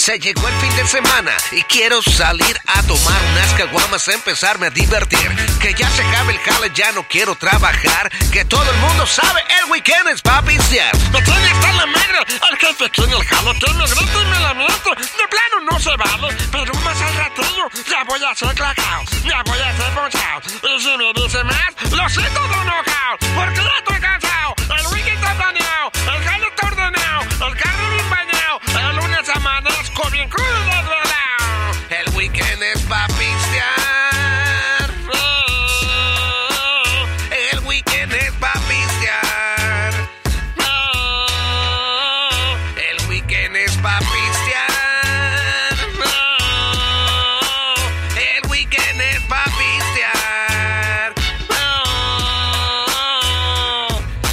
Se llegó el fin de semana y quiero salir a tomar unas caguamas, empezarme a divertir. Que ya se acabe el jale, ya no quiero trabajar. Que todo el mundo sabe, el weekend es pa' pistear. Me tiene hasta la madre, jefe aquí el jale que me grita y me. De plano no se vale, pero más al ratillo ya voy a ser clacao, ya voy a ser ponchao. Y si me dice más, lo siento de porque ya estoy cansado. El weekend es pa' pistear. El weekend es pa' pistear. El weekend es pa' pistear. El weekend es pa' pistear.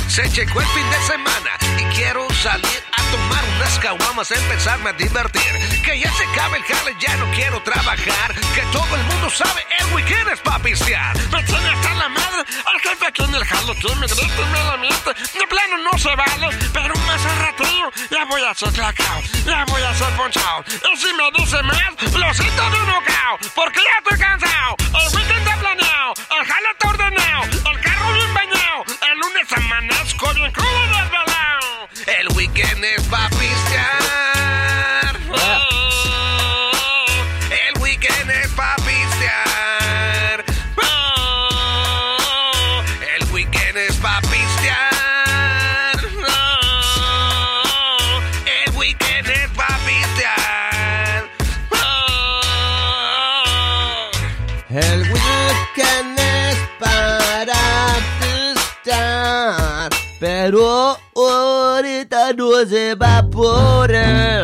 Se llegó el fin de semana y quiero salir a tomar unas caguamas, empezarme a divertir. Ya se acabe el jale, ya no quiero trabajar. Que todo el mundo sabe, el weekend es pa' pistear. Me tiene hasta la madre, el jefe aquí en el jale que me grita me lamento. De plano no se vale, pero más al ratillo ya voy a ser clacao, ya voy a ser ponchao. Y si me dice más, lo siento de knockout, porque ya estoy cansado. El weekend está planeado, el jale está ordenado, el ahorita no se va a poder,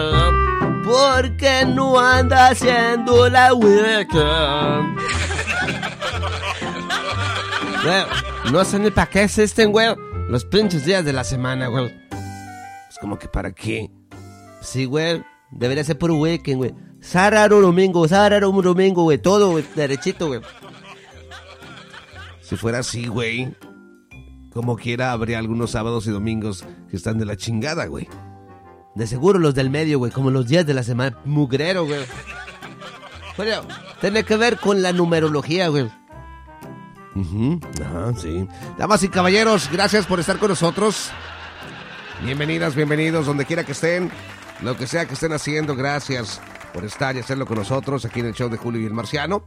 porque no anda haciendo la weekend. Güey, no sé ni para qué existen, güey, los pinches días de la semana, güey. Es como que para qué. Sí, güey, debería ser puro weekend, güey. Sábado, domingo, sábado, domingo, güey, todo, güey, derechito, güey. Si fuera así, güey, como quiera, habría algunos sábados y domingos que están de la chingada, güey. De seguro los del medio, güey, como los días de la semana. Mugrero, güey. Bueno, tiene que ver con la numerología, güey. Ujú, Ajá, sí. Damas y caballeros, gracias por estar con nosotros. Bienvenidas, bienvenidos, donde quiera que estén, lo que sea que estén haciendo, gracias por estar y hacerlo con nosotros aquí en el show de Julio y el Marciano.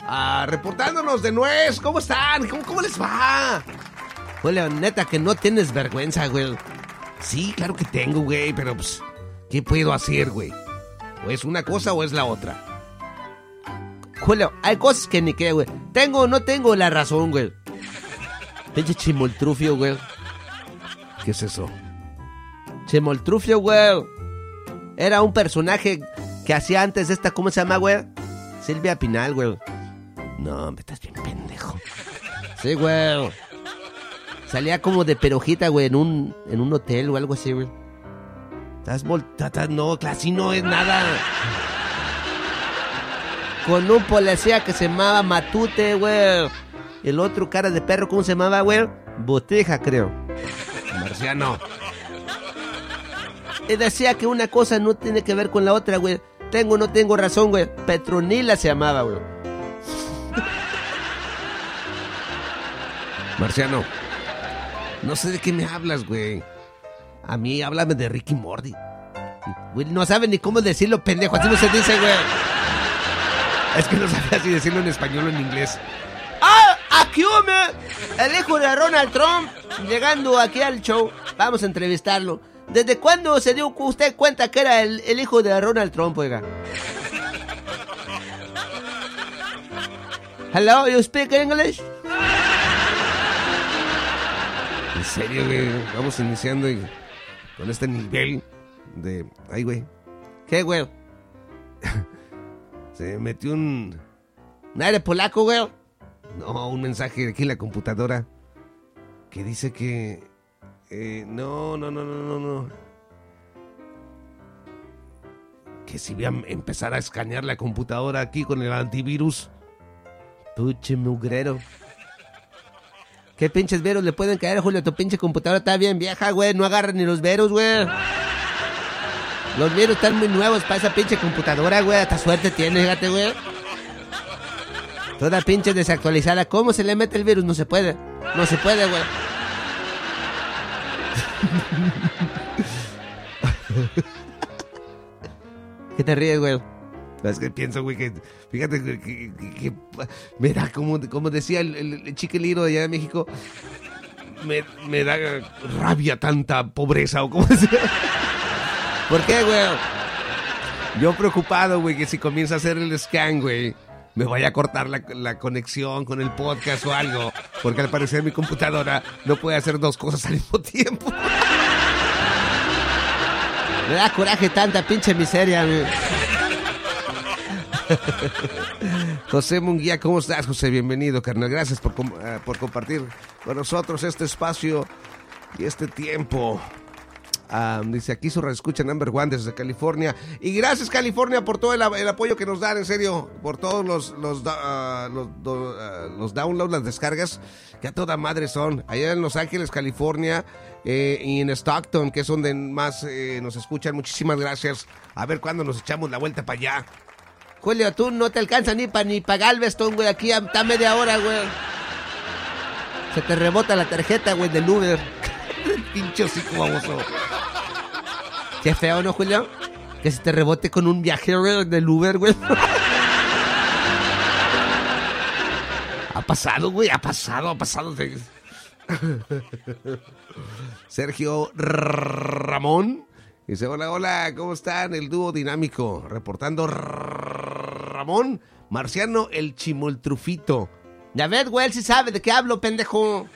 Ah, reportándonos de nuez, ¿cómo están? ¿Cómo, cómo les va? Julio, neta que no tienes vergüenza, güey. Sí, claro que tengo, güey, pero pues, ¿qué puedo hacer, güey? ¿O es una cosa o es la otra? Julio, hay cosas que ni qué, güey. Tengo o no tengo la razón, güey. Pinche chimoltrufio, güey. ¿Qué es eso? Chimoltrufio, güey. Era un personaje que hacía antes de esta, ¿cómo se llama, güey? Silvia Pinal, güey. No, me estás bien pendejo. Sí, güey. Salía como de perojita, güey, en un, en un hotel o algo así, güey. Estás voltada, no, así no es nada. Con un policía que se llamaba Matute, güey. El otro cara de perro, ¿cómo se llamaba, güey? Botija, creo. Marciano. Y decía que una cosa no tiene que ver con la otra, güey. Tengo o no tengo razón, güey. Petronila se llamaba, güey. Marciano. No sé de qué me hablas, güey. A mí háblame de Ricky Morty. No sabe ni cómo decirlo, pendejo. Así no se dice, güey. Es que no sabía si decirlo en español o en inglés. ¡Ah! ¡Aquí, hombre! El hijo de Ronald Trump llegando aquí al show. Vamos a entrevistarlo. ¿Desde cuándo se dio usted cuenta que era el, el hijo de Ronald Trump, oiga? Hello, you speak English? Vamos iniciando con este nivel de... Ay, güey. ¿Qué, güey? Se metió un... ¿Un aire polaco, güey? No, un mensaje aquí en la computadora que dice que... eh, no, no, no, no, no, no. Que si voy a empezar a escanear la computadora aquí con el antivirus. Puche mugrero. ¿Qué pinches veros le pueden caer, Julio? Tu pinche computadora está bien vieja, güey. No agarran ni los veros, güey. Los virus están muy nuevos para esa pinche computadora, güey. Hasta suerte tiene, fíjate, güey. Toda pinche desactualizada. ¿Cómo se le mete el virus? No se puede. No se puede, güey. ¿Qué te ríes, güey? Es que pienso, güey, que... Fíjate que... que- que- como, como decía el, el, el de allá de México... Me, me da rabia tanta pobreza, o como decía... ¿Por qué, güey? Yo preocupado, güey, que si comienza a hacer el scan, güey, me vaya a cortar la, la conexión con el podcast o algo. Porque al parecer mi computadora no puede hacer dos cosas al mismo tiempo. Me da coraje tanta pinche miseria, güey. José Munguía, ¿cómo estás, José? Bienvenido, carnal. Gracias por, eh, por compartir con nosotros este espacio y este tiempo. Ah, dice aquí su escucha number one desde California. Y gracias, California, por todo el, apoyo que nos dan, en serio. Por todos los, los, ah, ah, los downloads, las descargas, que a toda madre son. Allá en Los Ángeles, California, eh, y en Stockton, que es donde más eh, nos escuchan. Muchísimas gracias. A ver cuándo nos echamos la vuelta para allá. Julio, tú no te alcanza ni para ni pa Galveston, güey. Aquí está media hora, güey. Se te rebota la tarjeta, güey, del Uber. Pinche hocico. Qué feo, ¿no, Julio? Que se te rebote con un viajero del Uber, güey. Ha pasado, güey, ha pasado, ha pasado. Sergio Ramón dice: Hola, hola, ¿cómo están? El dúo dinámico. Reportando Ramón, Marciano, el chimoltrufito. Ya ves, güey, él sí sabe de qué hablo, pendejo.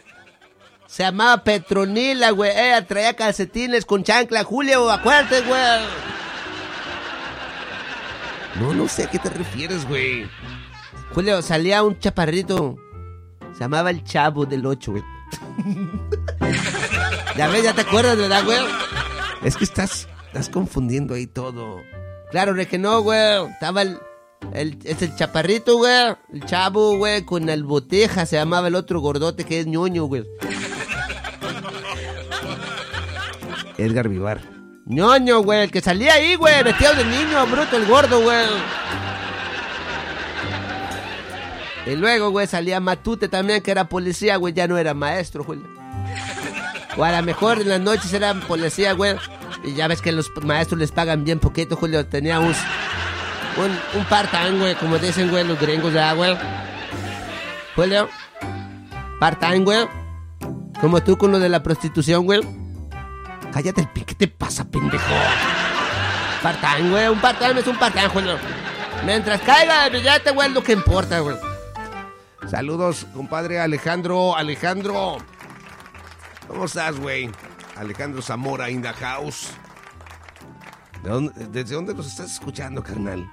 Se llamaba Petronila, güey. Ella traía calcetines con chancla. Julio, acuérdate, güey. No, no sé a qué te refieres, güey. Julio, salía un chaparrito. Se llamaba el Chavo del 8, güey. ya ves, ya te acuerdas, ¿verdad, güey? Es que estás, estás confundiendo ahí todo. Claro, de que no, güey. Estaba el, el. Es el chaparrito, güey. El chavo, güey, con el boteja. Se llamaba el otro gordote que es ñoño, güey. Edgar Vivar. ñoño, güey. El que salía ahí, güey. Vestido de niño, bruto, el gordo, güey. Y luego, güey, salía Matute también, que era policía, güey. Ya no era maestro, güey. O a lo mejor en las noches era policía, güey. Y ya ves que los maestros les pagan bien poquito, Julio. Tenía un, un, un güey, como dicen, güey, los gringos, ya, güey. Julio. Part-time, güey. Como tú con lo de la prostitución, güey. Cállate el pique, ¿qué te pasa, pendejo? Part-time, güey. Un part-time es un part-time, Julio. Mientras caiga el billete, güey, lo que importa, güey. Saludos, compadre Alejandro. Alejandro. ¿Cómo estás, güey? Alejandro Zamora in house. ¿De dónde- ¿Desde dónde nos estás escuchando, carnal?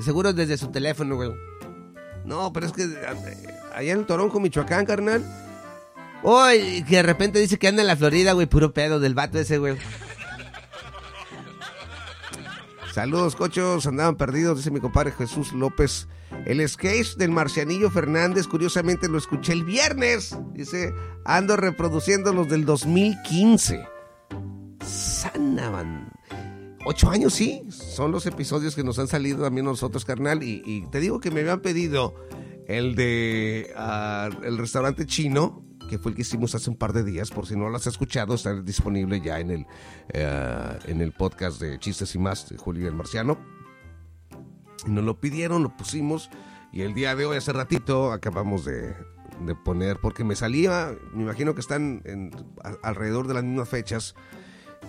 Seguro desde su teléfono, güey. No, pero es que eh, allá en Toronjo, Michoacán, carnal. Uy, que de repente dice que anda en la Florida, güey, puro pedo del vato ese, güey. Saludos, cochos. Andaban perdidos, dice mi compadre Jesús López. El sketch del Marcianillo Fernández, curiosamente lo escuché el viernes. Dice, ando reproduciendo los del 2015. Sanaban. Ocho años, sí. Son los episodios que nos han salido también nosotros, carnal. Y, te digo que me habían pedido el de ah, el restaurante chino, que fue el que hicimos hace un par de días. Por si no lo has escuchado, está disponible ya en el, eh, en el podcast de Chistes y Más de Julio el Marciano. Nos lo pidieron, lo pusimos. Y el día de hoy, hace ratito, acabamos de, de poner, porque me salía, me imagino que están alrededor de las mismas fechas.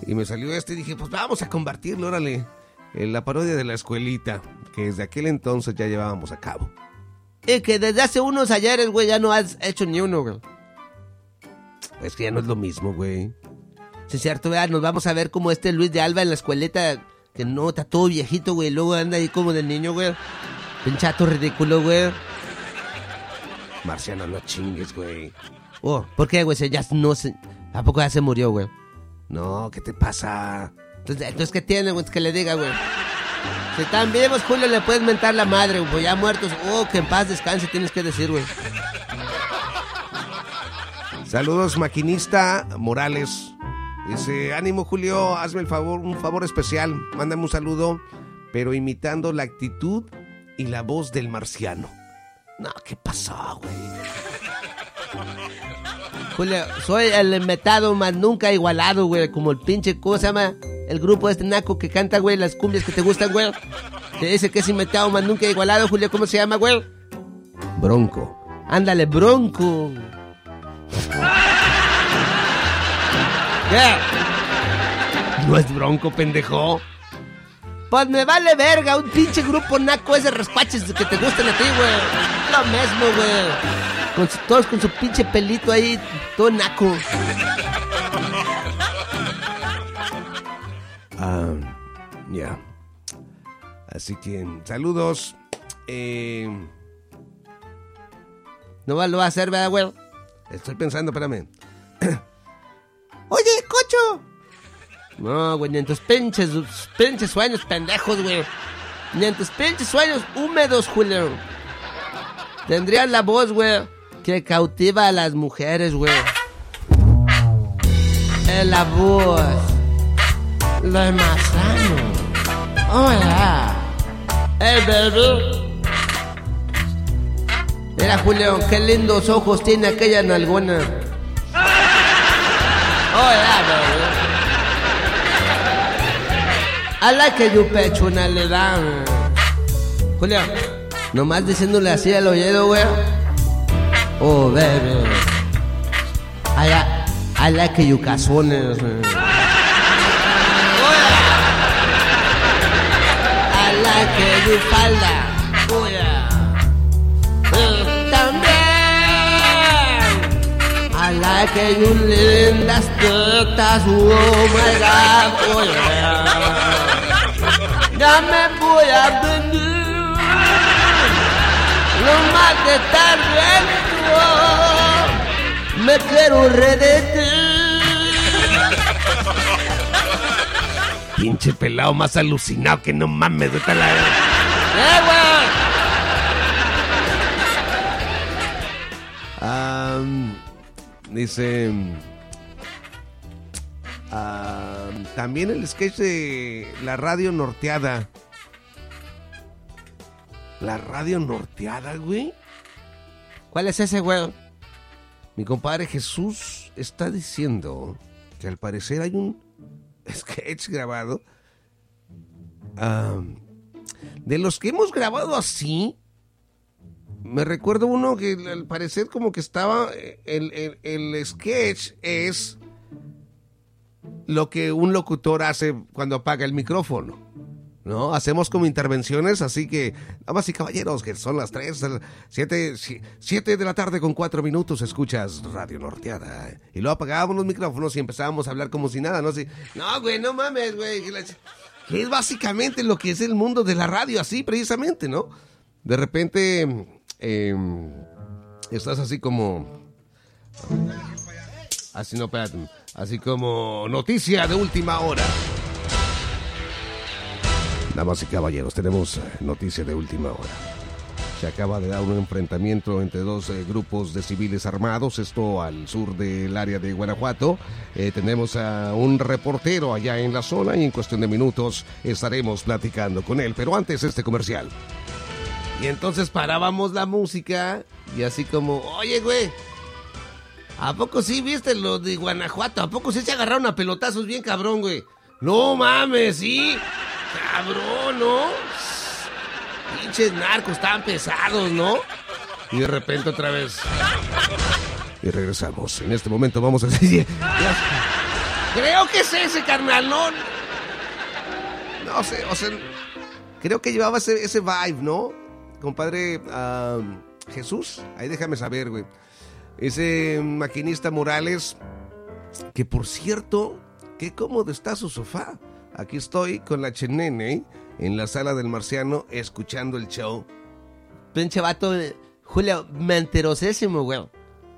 Y me salió este y dije, pues vamos a convertirlo, órale, en la parodia de la escuelita, que desde aquel entonces ya llevábamos a cabo. Y que desde hace unos ayeres, güey, ya no has hecho ni uno, güey. Es que ya no es lo mismo, güey. Sí, es cierto, ¿verdad? Nos vamos a ver como este Luis de Alba en la escueleta, que no, está todo viejito, güey. Luego anda ahí como de niño, güey. Pinchato ridículo, güey. Marciano, no chingues, güey. Oh, ¿por qué, güey? Ya no se... ¿A poco ya se murió, güey? No, ¿qué te pasa? Entonces, entonces ¿qué tiene, güey? Que le diga, güey. Si están vivos, Julio, le puedes mentar la madre, güey. Ya muertos, oh, que en paz descanse, tienes que decir, güey. Saludos, maquinista Morales. Dice, ánimo Julio, hazme el favor, un favor especial. Mándame un saludo, pero imitando la actitud y la voz del marciano. No, ¿qué pasó, güey? Julio, soy el inventado más nunca igualado, güey. Como el pinche, ¿cómo se llama? El grupo este naco que canta, güey, las cumbias que te gustan, güey. Te dice que es inventado más nunca igualado, Julio. ¿Cómo se llama, güey? Bronco. Ándale, bronco. ¿Qué? No es bronco, pendejo. Pues me vale verga, un pinche grupo naco ese raspaches que te gustan a ti, güey. Lo mismo, güey. Con su- todos con su pinche pelito ahí, todo naco. Ya. Así que, saludos. Eh, No lo va a hacer, ¿verdad, güey? Estoy pensando, espérame. Oye, cocho. No, güey, ni en tus pinches, pinches sueños pendejos, güey. Ni en tus pinches sueños húmedos, Julio. Tendrías la voz, güey, que cautiva a las mujeres, güey. Es la voz. Lo más sano. Hola. Hey, baby. Mira, Julio, qué lindos ojos tiene aquella nalgona. Hola, baby. I like your personalidad. Julio, nomás diciéndole así al oído, güey. Oh, baby. I, I like your cazones. I like your falda. Like your lindas tetas. Oh, my God. Oh, yeah. Ya me voy a venir. No más de estar dentro. Me quiero redetir. Pinche pelado más alucinado que no mames, a la... dice. am, también el sketch de la radio norteada. La radio norteada, güey. ¿Cuál es ese, güey? Mi compadre Jesús está diciendo que al parecer hay un sketch grabado. am, de los que hemos grabado así. Me recuerdo uno que al parecer como que estaba... El, el- el sketch es lo que un locutor hace cuando apaga el micrófono. ¿No? Hacemos como intervenciones, así que, damas y caballeros, que son las 3, 7, de la tarde con 4 minutos, escuchas Radio Norteada. Y luego apagábamos los micrófonos y empezábamos a hablar como si nada, ¿no? Así, no, güey, no mames, güey. Que es básicamente lo que es el mundo de la radio, así precisamente, ¿no? De repente, eh, estás así como... Así no, espérate. Así como noticia de última hora. Damas y caballeros, tenemos noticia de última hora. Se acaba de dar un enfrentamiento entre dos eh, grupos de civiles armados, esto al sur del área de Guanajuato. Eh, tenemos a un reportero allá en la zona y en cuestión de minutos estaremos platicando con él. Pero antes este comercial. Y entonces parábamos la música y así como, oye, güey, ¿a poco sí viste lo de Guanajuato? ¿A poco sí se agarraron a pelotazos bien cabrón, güey? No mames, sí. Cabrón, ¿no? Pinches narcos tan pesados, ¿no? Y de repente otra vez. Y regresamos. En este momento vamos a decir. Creo que es ese, carnal, ¿no? No sé, o sea. Creo que llevaba ese, ese vibe, ¿no? Compadre Jesús. Ahí déjame saber, güey. Ese maquinista Morales. Que por cierto, qué cómodo está su sofá. Aquí estoy con la chenene en la sala del marciano escuchando el show. Pinche vato, eh, Julio, mentirosísimo, güey.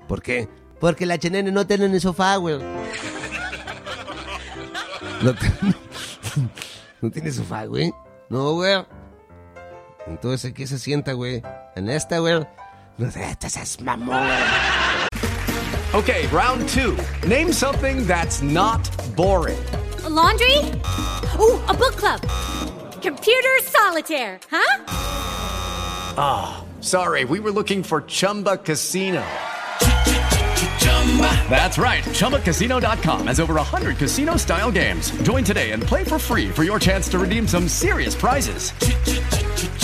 ¿Por qué? Porque la chenene no tiene ni sofá, güey. No, no tiene sofá, güey. No, güey. Entonces, ¿en qué se sienta, güey? En esta, güey. No sé, este es mamón. Okay, round two. Name something that's not boring. A laundry? Ooh, a book club. Computer solitaire, huh? Ah, sorry, we were looking for Chumba Casino. That's right. ChumbaCasino.com has over 100 casino style games. Join today and play for free for your chance to redeem some serious prizes.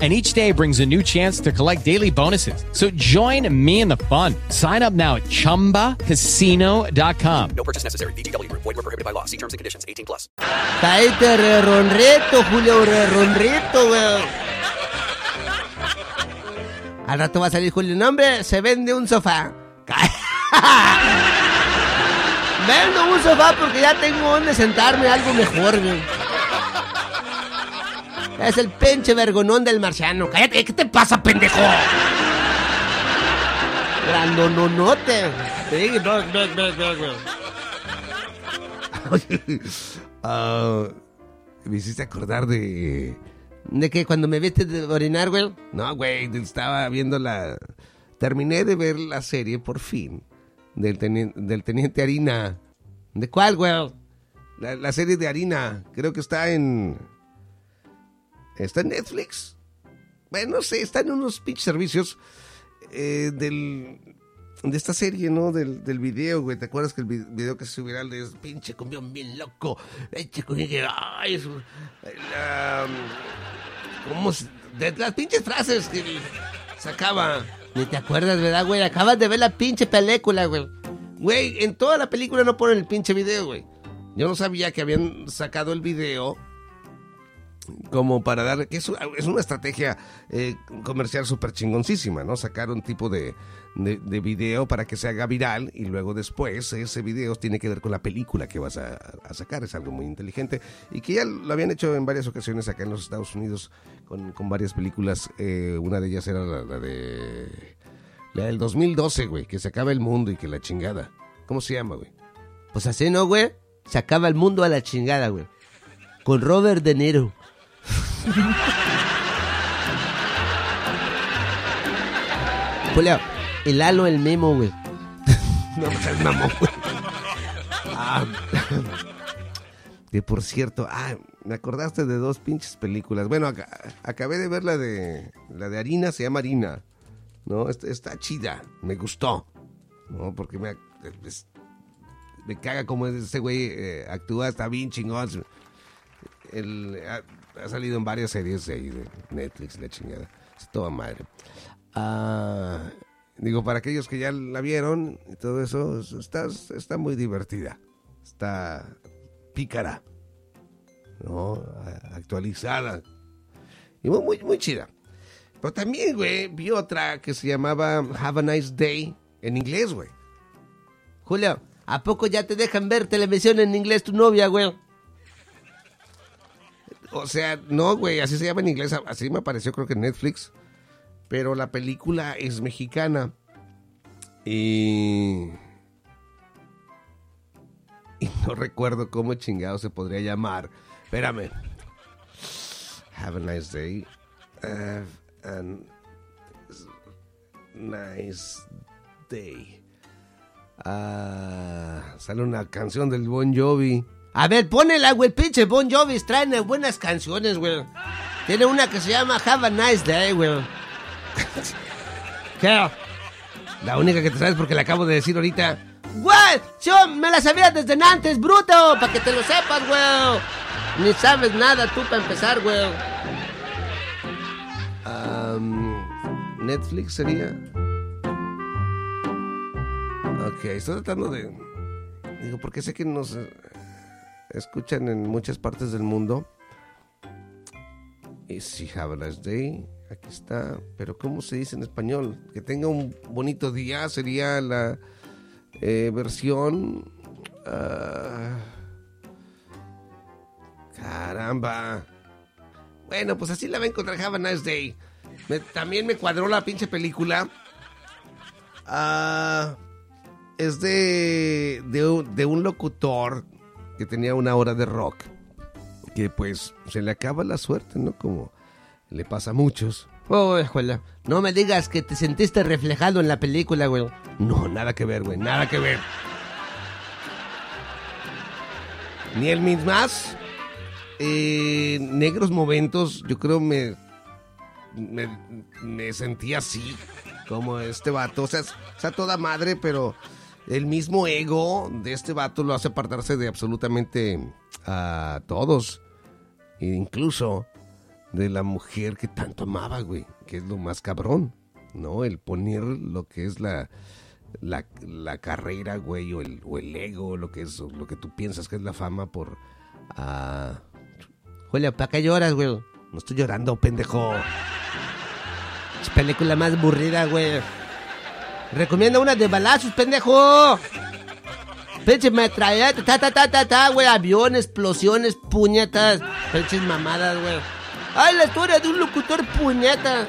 And each day brings a new chance to collect daily bonuses. So join me in the fun. Sign up now at chumbacasino.com. No purchase necessary. VGW Group. Void were prohibited by law. See terms and conditions. 18 plus. Cállate, re ronrito, Julio, re ronrito, güey. Al rato va a salir Julio. No, hombre, se vende un sofá. Vendo un sofá porque ya tengo donde sentarme algo mejor, güey. Es el pinche vergonón del marciano. Cállate, ¿qué te pasa, pendejo? Grandononote. Ah, me hiciste acordar de... ¿De que cuando me viste de orinar, güey? No, güey, estaba viendo la... Terminé de ver la serie, por fin, del, teni- del Teniente Harina. ¿De cuál, güey? La, la serie de Harina, creo que está en... ¿Está en Netflix? Bueno, no sé, está en unos pinches servicios eh, del... De esta serie, ¿no? Del, del video, güey. ¿Te acuerdas que el vi- video que se subió viral de pinche cumbión bien loco? Pinche cumbión que... Ay, la- ¿Cómo se- De las pinches frases que sacaba... Ni te acuerdas, ¿verdad, güey? Acabas de ver la pinche película, güey. Güey, en toda la película no ponen el pinche video, güey. Yo no sabía que habían sacado el video como para dar... que es, una- es una estrategia eh, comercial súper chingoncísima, ¿no? Sacar un tipo de, de, de video para que se haga viral y luego después ese video tiene que ver con la película que vas a, sacar. Es algo muy inteligente y que ya lo habían hecho en varias ocasiones acá en los Estados Unidos con, con varias películas. Eh, una de ellas era la, la de... La del 2012, güey, que se acaba el mundo y que la chingada. ¿Cómo se llama, güey? Pues así, ¿no, güey? Se acaba el mundo a la chingada, güey. Con Robert De Niro. El halo, el memo, güey. No seas mamón, güey. Ah, que por cierto, ah, me acordaste de dos pinches películas. Bueno, aca- acabé de ver la de la de Harina, se llama Harina. No, está, está chida, me gustó. No, porque me, es- me caga como ese güey eh, actúa, está bien chingón. El, ha, salido en varias series de, ahí de Netflix, la chingada. Es toda madre. Ah, digo, para aquellos que ya la vieron y todo eso, está, está muy divertida. Está pícara. ¿No? Actualizada. Y muy, muy, muy chida. Pero también, güey, vi otra que se llamaba Have a Nice Day en inglés, güey. Julio, ¿a poco ya te dejan ver televisión en inglés tu novia, güey? O sea, no, güey, así se llama en inglés, así me apareció creo que en Netflix. Pero la película es mexicana. Y... Y no recuerdo cómo chingado se podría llamar. Espérame. Have a nice day. Have a nice day. Ah, sale una canción del Bon Jovi. A ver, ponela, güey, pinche Bon Jovi, traen buenas canciones, güey. Tiene una que se llama Have a Nice Day, güey. ¿Qué? La única que te sabes porque la acabo de decir ahorita. Güey, yo me la sabía desde antes, bruto, para que te lo sepas, güey. Ni sabes nada tú para empezar, güey. Am, Netflix sería. Ok, estoy tratando de. Digo, porque sé que nos eh, escuchan en muchas partes del mundo. Y si nice day. Aquí está. Pero ¿cómo se dice en español? Que tenga un bonito día sería la eh, versión. ah, caramba. Bueno, pues así la va a encontrar Have a nice day. También me cuadró la pinche película. Ah, es de, de, de un locutor que tenía una hora de rock. Que pues se le acaba la suerte, ¿no? Como le pasa a muchos. Oh, escuela. No me digas que te sentiste reflejado en la película, güey. No, nada que ver, güey, nada que ver. Ni el mismas. Eh, negros momentos, yo creo me, me, me sentí así, como este vato. O sea, es- está toda madre, pero el mismo ego de este vato lo hace apartarse de absolutamente a todos. E incluso de la mujer que tanto amaba, güey, que es lo más cabrón, ¿no? El poner lo que es la, la, la carrera, güey, o el, o el ego, lo que es lo que tú piensas que es la fama por... ah, Julio, ¿para qué lloras, güey? no estoy llorando, pendejo. Es película más aburrida, güey. Recomienda una de balazos, pendejo. Pinche metralleta, ta, ta, ta, ta, ta, güey. Aviones, explosiones, puñetas. Pinches mamadas, güey. Ay, la historia de un locutor puñeta.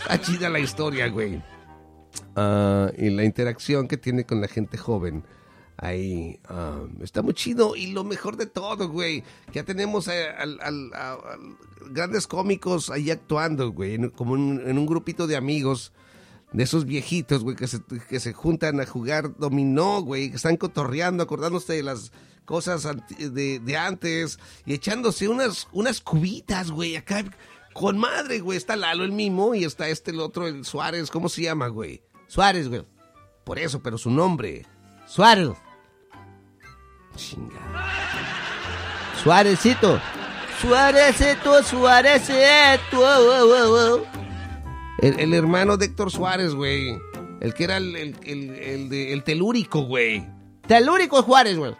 Está chida la historia, güey. Ah, y la interacción que tiene con la gente joven. Ahí ah, está muy chido. Y lo mejor de todo, güey. Ya tenemos eh, a- grandes cómicos ahí actuando, güey. como en, un grupito de amigos. De esos viejitos, güey, que se, que se juntan a jugar dominó, güey. Que están cotorreando, acordándose de las cosas de, de antes. Y echándose unas, unas cubitas, güey. Acá con madre, güey. Está Lalo el mimo y está este el otro, el Suárez. ¿Cómo se llama, güey? Suárez, güey. Por eso, pero su nombre. Suárez. Chinga. Suárezito. Suárezito, Suárezito. El, hermano de Héctor Suárez, güey. El que era el, el, el, telúrico, güey. Telúrico Juárez, güey.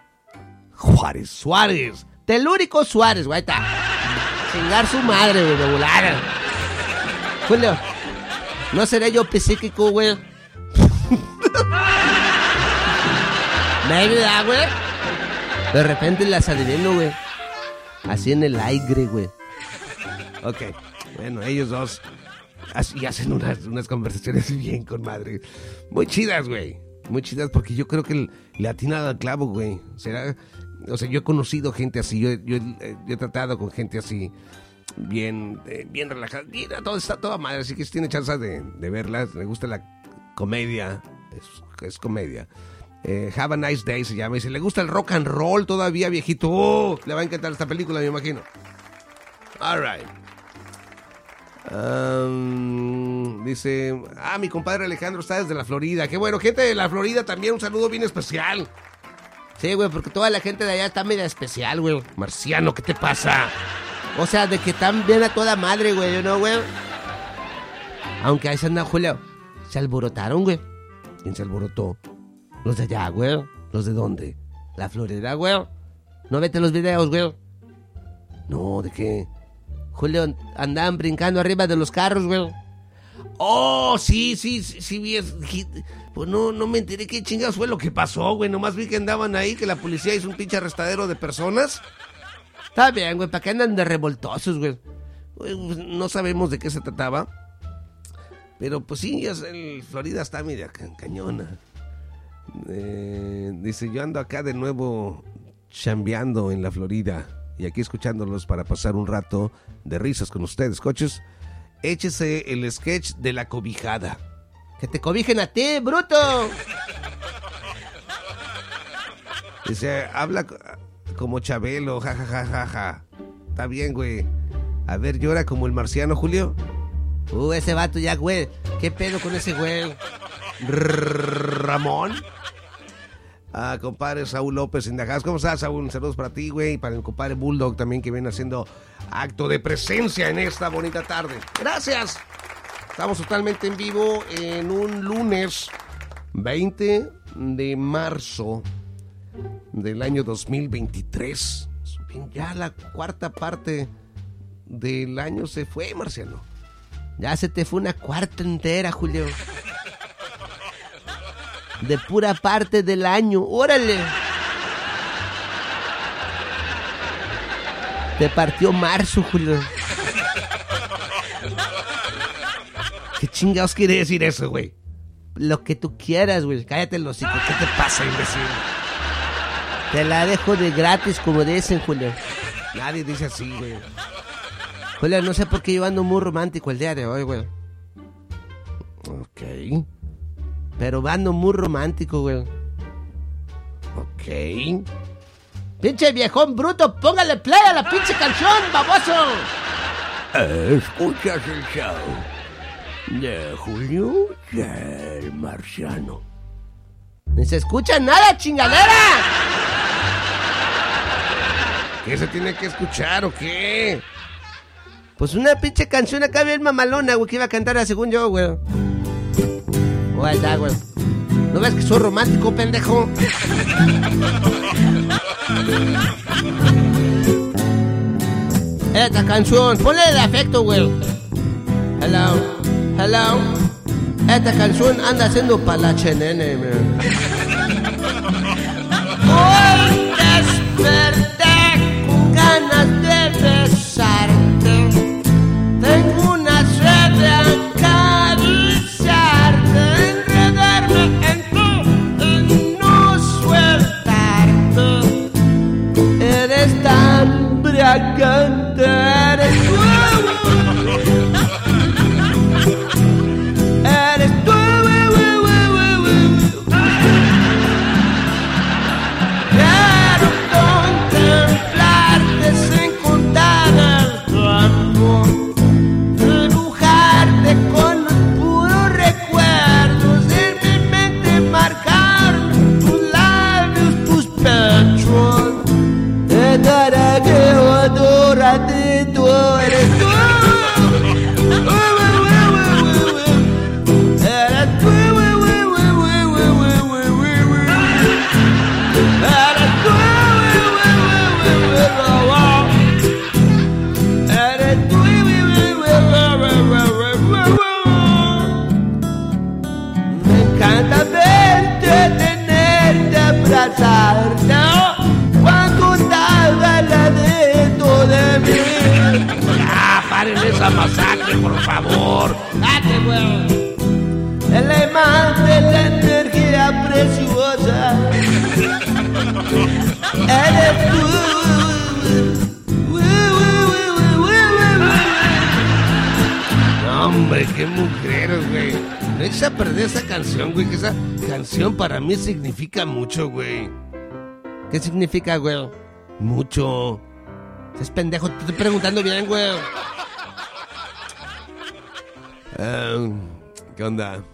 Juárez, Suárez. Telúrico Suárez, güey. está. Chingar su madre, güey, de volada. Julio, ¿no seré yo psíquico, güey? ¿Me ayuda, güey? De repente las adivino, güey. Así en el aire, güey. Ok. Bueno, ellos dos así hacen unas, unas conversaciones bien con madre. Muy chidas, güey. Muy chidas porque yo creo que le atinado al clavo, güey. Será... O sea, yo he conocido gente así. Yo, yo, eh, he tratado con gente así. Bien, eh, bien relajada. Bien, todo, está toda madre. Así que si tiene chance de, de verlas. Me gusta la comedia. Es, es comedia. Eh, Have a Nice Day se llama. Y si le gusta el rock and roll todavía, viejito, ¡oh! le va a encantar esta película, me imagino. All right. Um, dice, ah, mi compadre Alejandro está desde la Florida. Qué bueno, gente de la Florida también, un saludo bien especial. Sí, güey, porque toda la gente de allá está media especial, güey. Marciano, ¿qué te pasa? O sea, de que están bien a toda madre, güey, ¿no, güey? Aunque ahí se anda, Julio. Se alborotaron, güey. ¿Quién se alborotó? Los de allá, güey. ¿Los de dónde? La Florida, güey. No vete los videos, güey. No, ¿de qué? Julio, andaban brincando arriba de los carros, güey. Oh, sí, sí, sí, sí, Pues no, no me enteré qué chingados fue lo que pasó, güey. Nomás vi que andaban ahí, que la policía hizo un pinche arrestadero de personas. Está bien, güey, ¿para qué andan de revoltosos, güey? Pues, No sabemos de qué se trataba. Pero pues sí, el Florida está media ca- cañona. Eh, dice, yo ando acá de nuevo chambeando en la Florida. Y aquí escuchándolos para pasar un rato de risas con ustedes, coches. Échese el sketch de la cobijada. Que te cobijen a ti, bruto. Dice, habla co- como Chabelo, ja, ja, ja, ja, ja. Está bien, güey. A ver, llora como el marciano, Julio. Uh, ese vato ya, güey. ¿Qué pedo con ese güey? Ramón. A compadre Saúl López Indajas. ¿Cómo estás, Saúl? Saludos para ti, güey. Y para el compadre Bulldog también que viene haciendo acto de presencia en esta bonita tarde. Gracias. Estamos totalmente en vivo en un lunes 20 de marzo del año 2023. Ya la cuarta parte del año se fue, Marciano. Ya se te fue una cuarta entera, Julio. De pura parte del año. Órale. Te partió marzo, Julio. ¿Qué chingados quiere decir eso, güey? Lo que tú quieras, güey. Cállate los hocico. ¿Qué te pasa, imbécil? Te la dejo de gratis, como dicen, Julio. Nadie dice así, güey. Julio, no sé por qué yo ando muy romántico el día de hoy, güey. Ok. Pero ando muy romántico, güey. Ok. Pinche viejón bruto, póngale play a la pinche canción, baboso. Escuchas el show de Julio y el Marciano. Ni se escucha nada, chingadera. ¿Qué se tiene que escuchar o qué? Pues una pinche canción acá bien mamalona, güey, que iba a cantar según yo, güey. Güey. ¿No ves que soy romántico, pendejo? Esta canción, ponle el afecto, güey. Hello, hello. Esta canción anda haciendo para la chenene, man. Hoy desperté con ganas de besarte. Tengo una sed de mí significa mucho, güey. ¿Qué significa, güey? Mucho. Es pendejo, te estoy preguntando bien, güey. Ah, ¿Qué onda?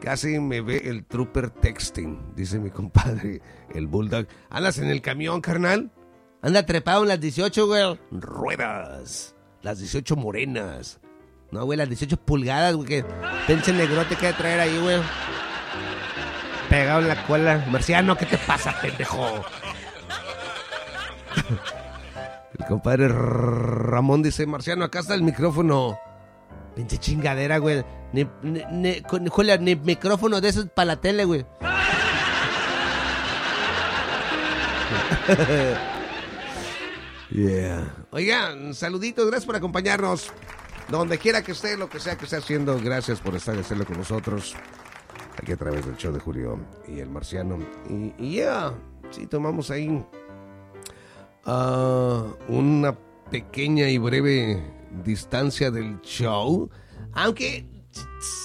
Casi me ve el trooper texting, dice mi compadre, el bulldog. ¿Andas en el camión, carnal? Anda trepado en las 18, güey. Ruedas. Las 18 morenas. No, güey, las 18 pulgadas, güey, que pinche negrote que traer ahí, güey. Pegado en la cola. Marciano, ¿qué te pasa, pendejo? El compadre Ramón dice, Marciano, acá está el micrófono. Pinche chingadera, güey. Ni, ni, ni, con- Julia, ni micrófono de esos para la tele, güey. Yeah. Oigan, saluditos, gracias por acompañarnos. Donde quiera que esté, lo que sea que esté haciendo, gracias por estar y hacerlo con nosotros. Aquí a través del show de Julio y el Marciano. Y, y yeah, sí, tomamos ahí ah, una pequeña y breve distancia del show. Aunque,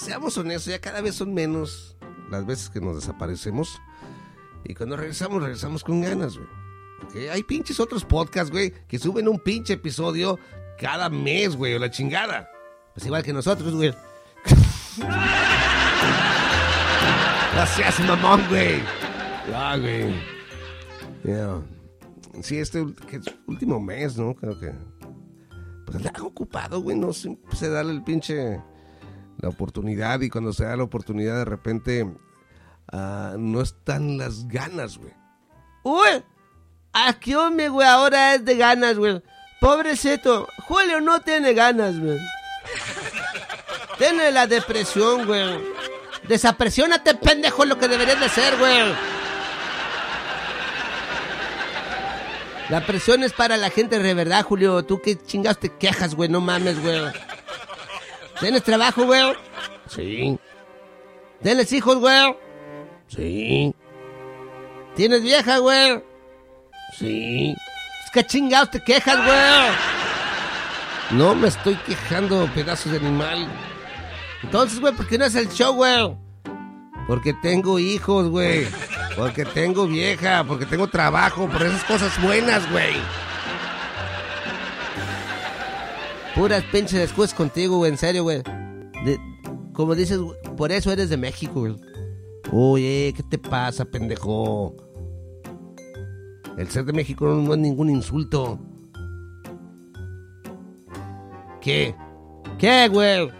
seamos honestos, ya cada vez son menos las veces que nos desaparecemos. Y cuando regresamos, regresamos con ganas, güey. Hay pinches otros podcasts, güey, que suben un pinche episodio cada mes, güey, o la chingada. Pues igual que nosotros, güey. Gracias, mamón, güey. Ah, güey. Ya. Sí, este ul- que es último mes, ¿no? Creo que. Pues andaba ocupado, güey. No empecé a darle el pinche. La oportunidad. Y cuando se da la oportunidad, de repente. ah, no están las ganas, güey. Uy, aquí hombre, güey, ahora es de ganas, güey. Pobrecito, Julio no tiene ganas, güey. Tiene la depresión, güey. Desapresiónate, pendejo, lo que deberías de ser, güey. La presión es para la gente de verdad, Julio. Tú qué chingados te quejas, güey. No mames, güey. ¿Tienes trabajo, güey? Sí, ¿Tienes hijos, güey? sí, ¿Tienes vieja, güey? sí. Es que chingados te quejas, güey. No me estoy quejando, pedazos de animal. Entonces, güey, ¿por qué no es el show, güey? Porque tengo hijos, güey. Porque tengo vieja, porque tengo trabajo, por esas cosas buenas, güey. Puras pinches excusas contigo, güey, en serio, güey. Como dices, güey, por eso eres de México, güey. Oye, ¿qué te pasa, pendejo? El ser de México no es ningún insulto. ¿Qué? ¿Qué, güey?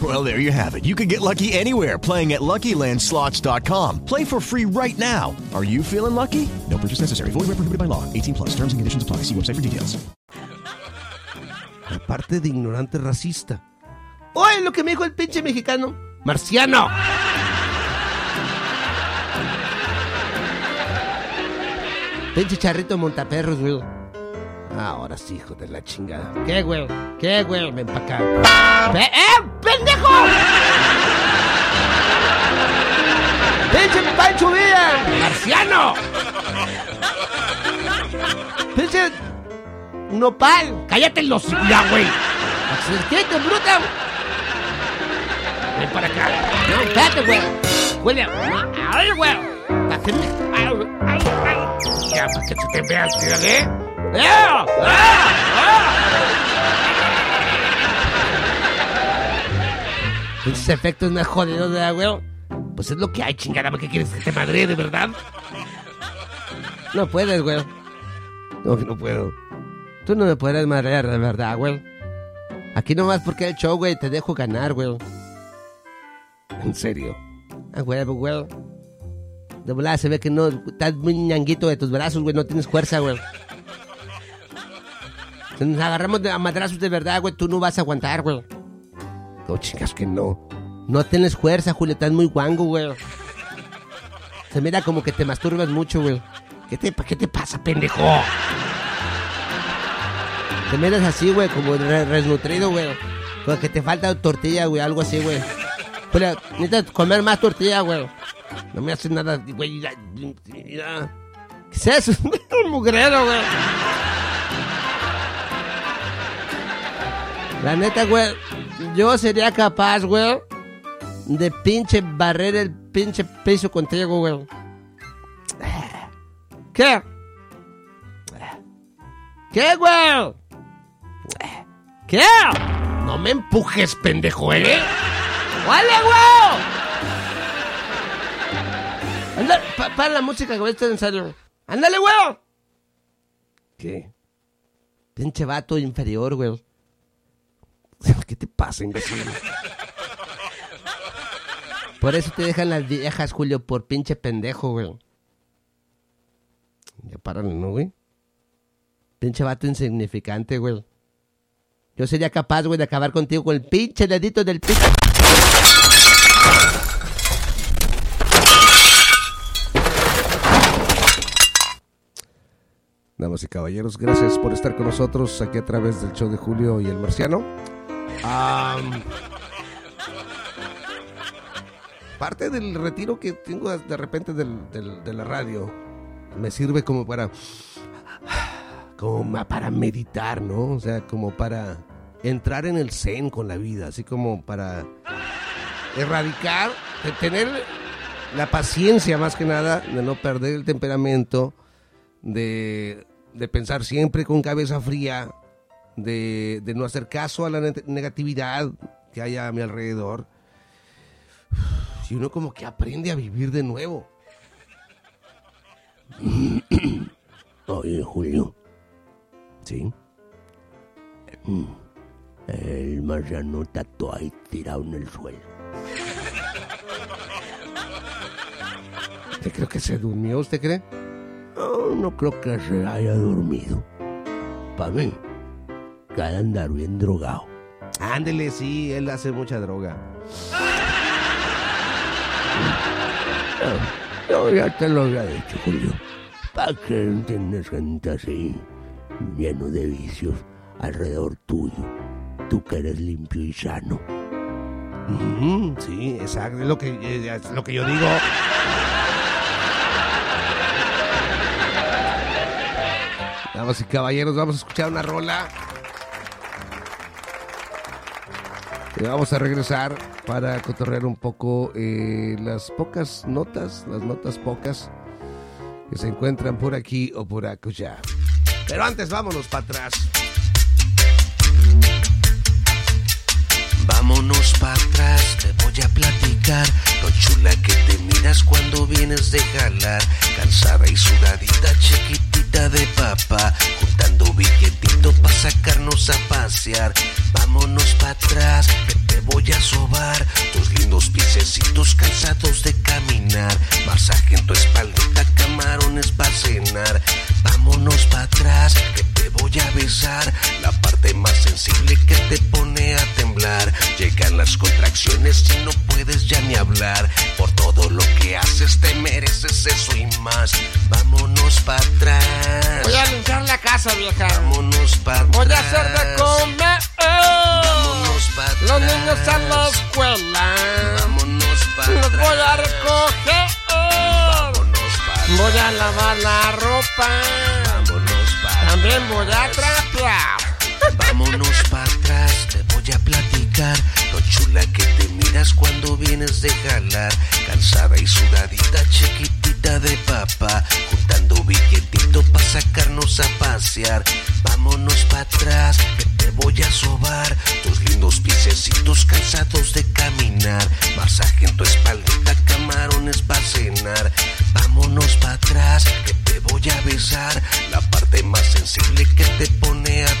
Well, there you have it. You can get lucky anywhere playing at LuckyLandSlots.com. Play for free right now. Are you feeling lucky? No purchase necessary. Void where prohibited by law. 18 plus. Terms and conditions apply. See website for details. Aparte de ignorante racista. Oye, lo que me dijo el pinche mexicano. ¡Marciano! Pinche charrito montaperros, güey. Ahora sí, hijo de la chingada. ¿Qué, güey? ¿Qué, güey? Ven pa' acá. ¡Eh, pendejo! ¡Pinche Pancho Villa! ¡Marciano! ¡Pinche Nopal! ¡Cállate los ya, güey! ¡Acércate, bruta! Ven para acá. No, espérate, güey. Huele a... ¡Ay, güey! Ay, ay. Ya, para que se te veas, ¿eh? ¡Ah! ¡Ah! Pinches efectos jodidos, ¿verdad, güey? Pues es lo que hay, chingada. ¿Por qué quieres que te madre, de verdad? No puedes, güey. No, que no puedo. Tú no me puedes madrear, de verdad, güey. Aquí nomás porque el show, güey, te dejo ganar, güey. En serio. Ah, güey, güey. De volada se ve que no... Estás muy ñanguito de tus brazos, güey. No tienes fuerza, güey. Si nos agarramos de, a madrazos de verdad, güey, tú no vas a aguantar, güey. No, chingas que no. No tienes fuerza, Julio. Estás muy guango, güey. Se mira como que te masturbas mucho, güey. ¿Qué te, ¿Qué te pasa, pendejo? Te miras así, güey, como re- desnutrido, güey. Como que te falta tortilla, güey, algo así, güey. Julio, necesitas comer más tortilla, güey. No me haces nada, güey. ¿Qué es eso? Un mugrero, güey. La neta, güey, yo sería capaz, güey, de pinche barrer el pinche piso contigo, güey. ¿Qué? ¿Qué, güey? ¿Qué? No me empujes, pendejo, ¿eh? ¡Vale, güey! Anda, pa- para la música, güey, esto es en serio. ¡Ándale, güey! ¿Qué? Pinche vato inferior, güey. ¿Qué te pasa, imbécil? Por eso te dejan las viejas, Julio, por pinche pendejo, güey. Ya párale, ¿no, güey? Pinche vato insignificante, güey. Yo sería capaz, güey, de acabar contigo con el pinche dedito del pito. Damas y caballeros, gracias por estar con nosotros aquí a través del show de Julio y el Marciano. Parte del retiro que tengo de repente de la radio me sirve como para como para meditar, ¿no? O sea, como para entrar en el zen con la vida, así como para erradicar, de tener la paciencia más que nada, de no perder el temperamento, de pensar siempre con cabeza fría, de, de no hacer caso a la ne- negatividad que haya a mi alrededor. Y uno como que aprende a vivir de nuevo. Oye, Julio. ¿Sí? El marciano está todo ahí tirado en el suelo. ¿Usted creo que se durmió? ¿Usted cree? No, no creo que se haya dormido. Para mí, que de andar bien drogado. Ándele, sí, él hace mucha droga. Yo ya te lo había dicho, Julio. ¿Para qué tienes gente así, lleno de vicios, alrededor tuyo? Tú que eres limpio y sano. Sí, exacto, es lo que, eh, es lo que yo digo. Damas y caballeros, vamos a escuchar una rola. Vamos a regresar para cotorrear un poco eh, las pocas notas, las notas pocas que se encuentran por aquí o por acullá. Pero antes vámonos para atrás. Vámonos para atrás, te voy a platicar lo chula que te miras cuando vienes de jalar, cansada y sudadita, chiquitita de papá, juntando billetito para sacarnos a pasear. Vámonos para atrás, que te voy a sobar tus lindos piececitos cansados de caminar, masaje en tu espaldita, camarones para cenar. Vámonos para atrás, que te voy a besar la parte más sensible que te pone a temblar. Llegan las contracciones y no puedes ya ni hablar. Por todo lo que haces te mereces eso y más. Vámonos para atrás. Voy a limpiar la casa, vieja. Vámonos para atrás. Voy a hacer de comer. Vámonos para atrás. Los niños a la escuela. Vámonos para Los atrás. voy a recoger. Vámonos para Voy a lavar la ropa. Vámonos para También voy a trapear. Vámonos para atrás, te voy a platicar lo chula que te miras cuando vienes de jalar, cansada y sudadita, chiquitita de papá, juntando billetito para sacarnos a pasear. Vámonos para atrás, que te voy a sobar. Tus lindos piececitos cansados de caminar, masaje en tu espaldita, camarones para cenar. Vámonos para atrás, que te voy a besar. La parte más sensible que te pone a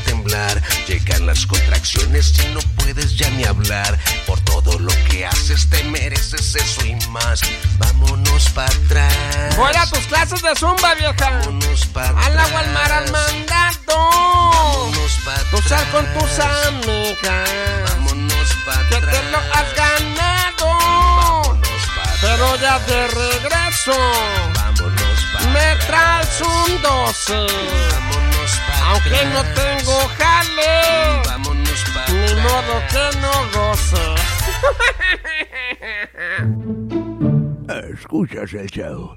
Llegan las contracciones y no puedes ya ni hablar. Por todo lo que haces te mereces eso y más. Vámonos para atrás. Voy a tus clases de zumba, vieja. Vámonos para Al agua, al mar, al mandado. Vámonos para Tú sal con tus amigas. Vámonos para Que atrás. te lo has ganado. Vámonos para Pero ya de regreso. Vámonos para Me traes un 12. Vámonos Aunque no tengo jale. Vámonos para Ni modo que no goce. Escuchas el show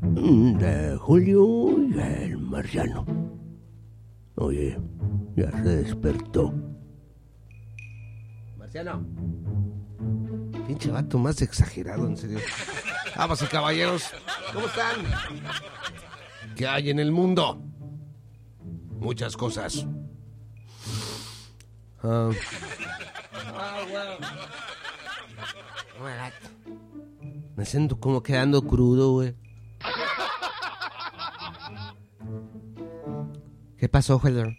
de Julio y el marciano. Oye, ya se despertó. Marciano. Pinche vato más exagerado, en serio. Damas y caballeros, ¿cómo están? ¿Qué hay en el mundo? Muchas cosas. Ah, Me siento como quedando crudo, güey. ¿Qué pasó, Heather?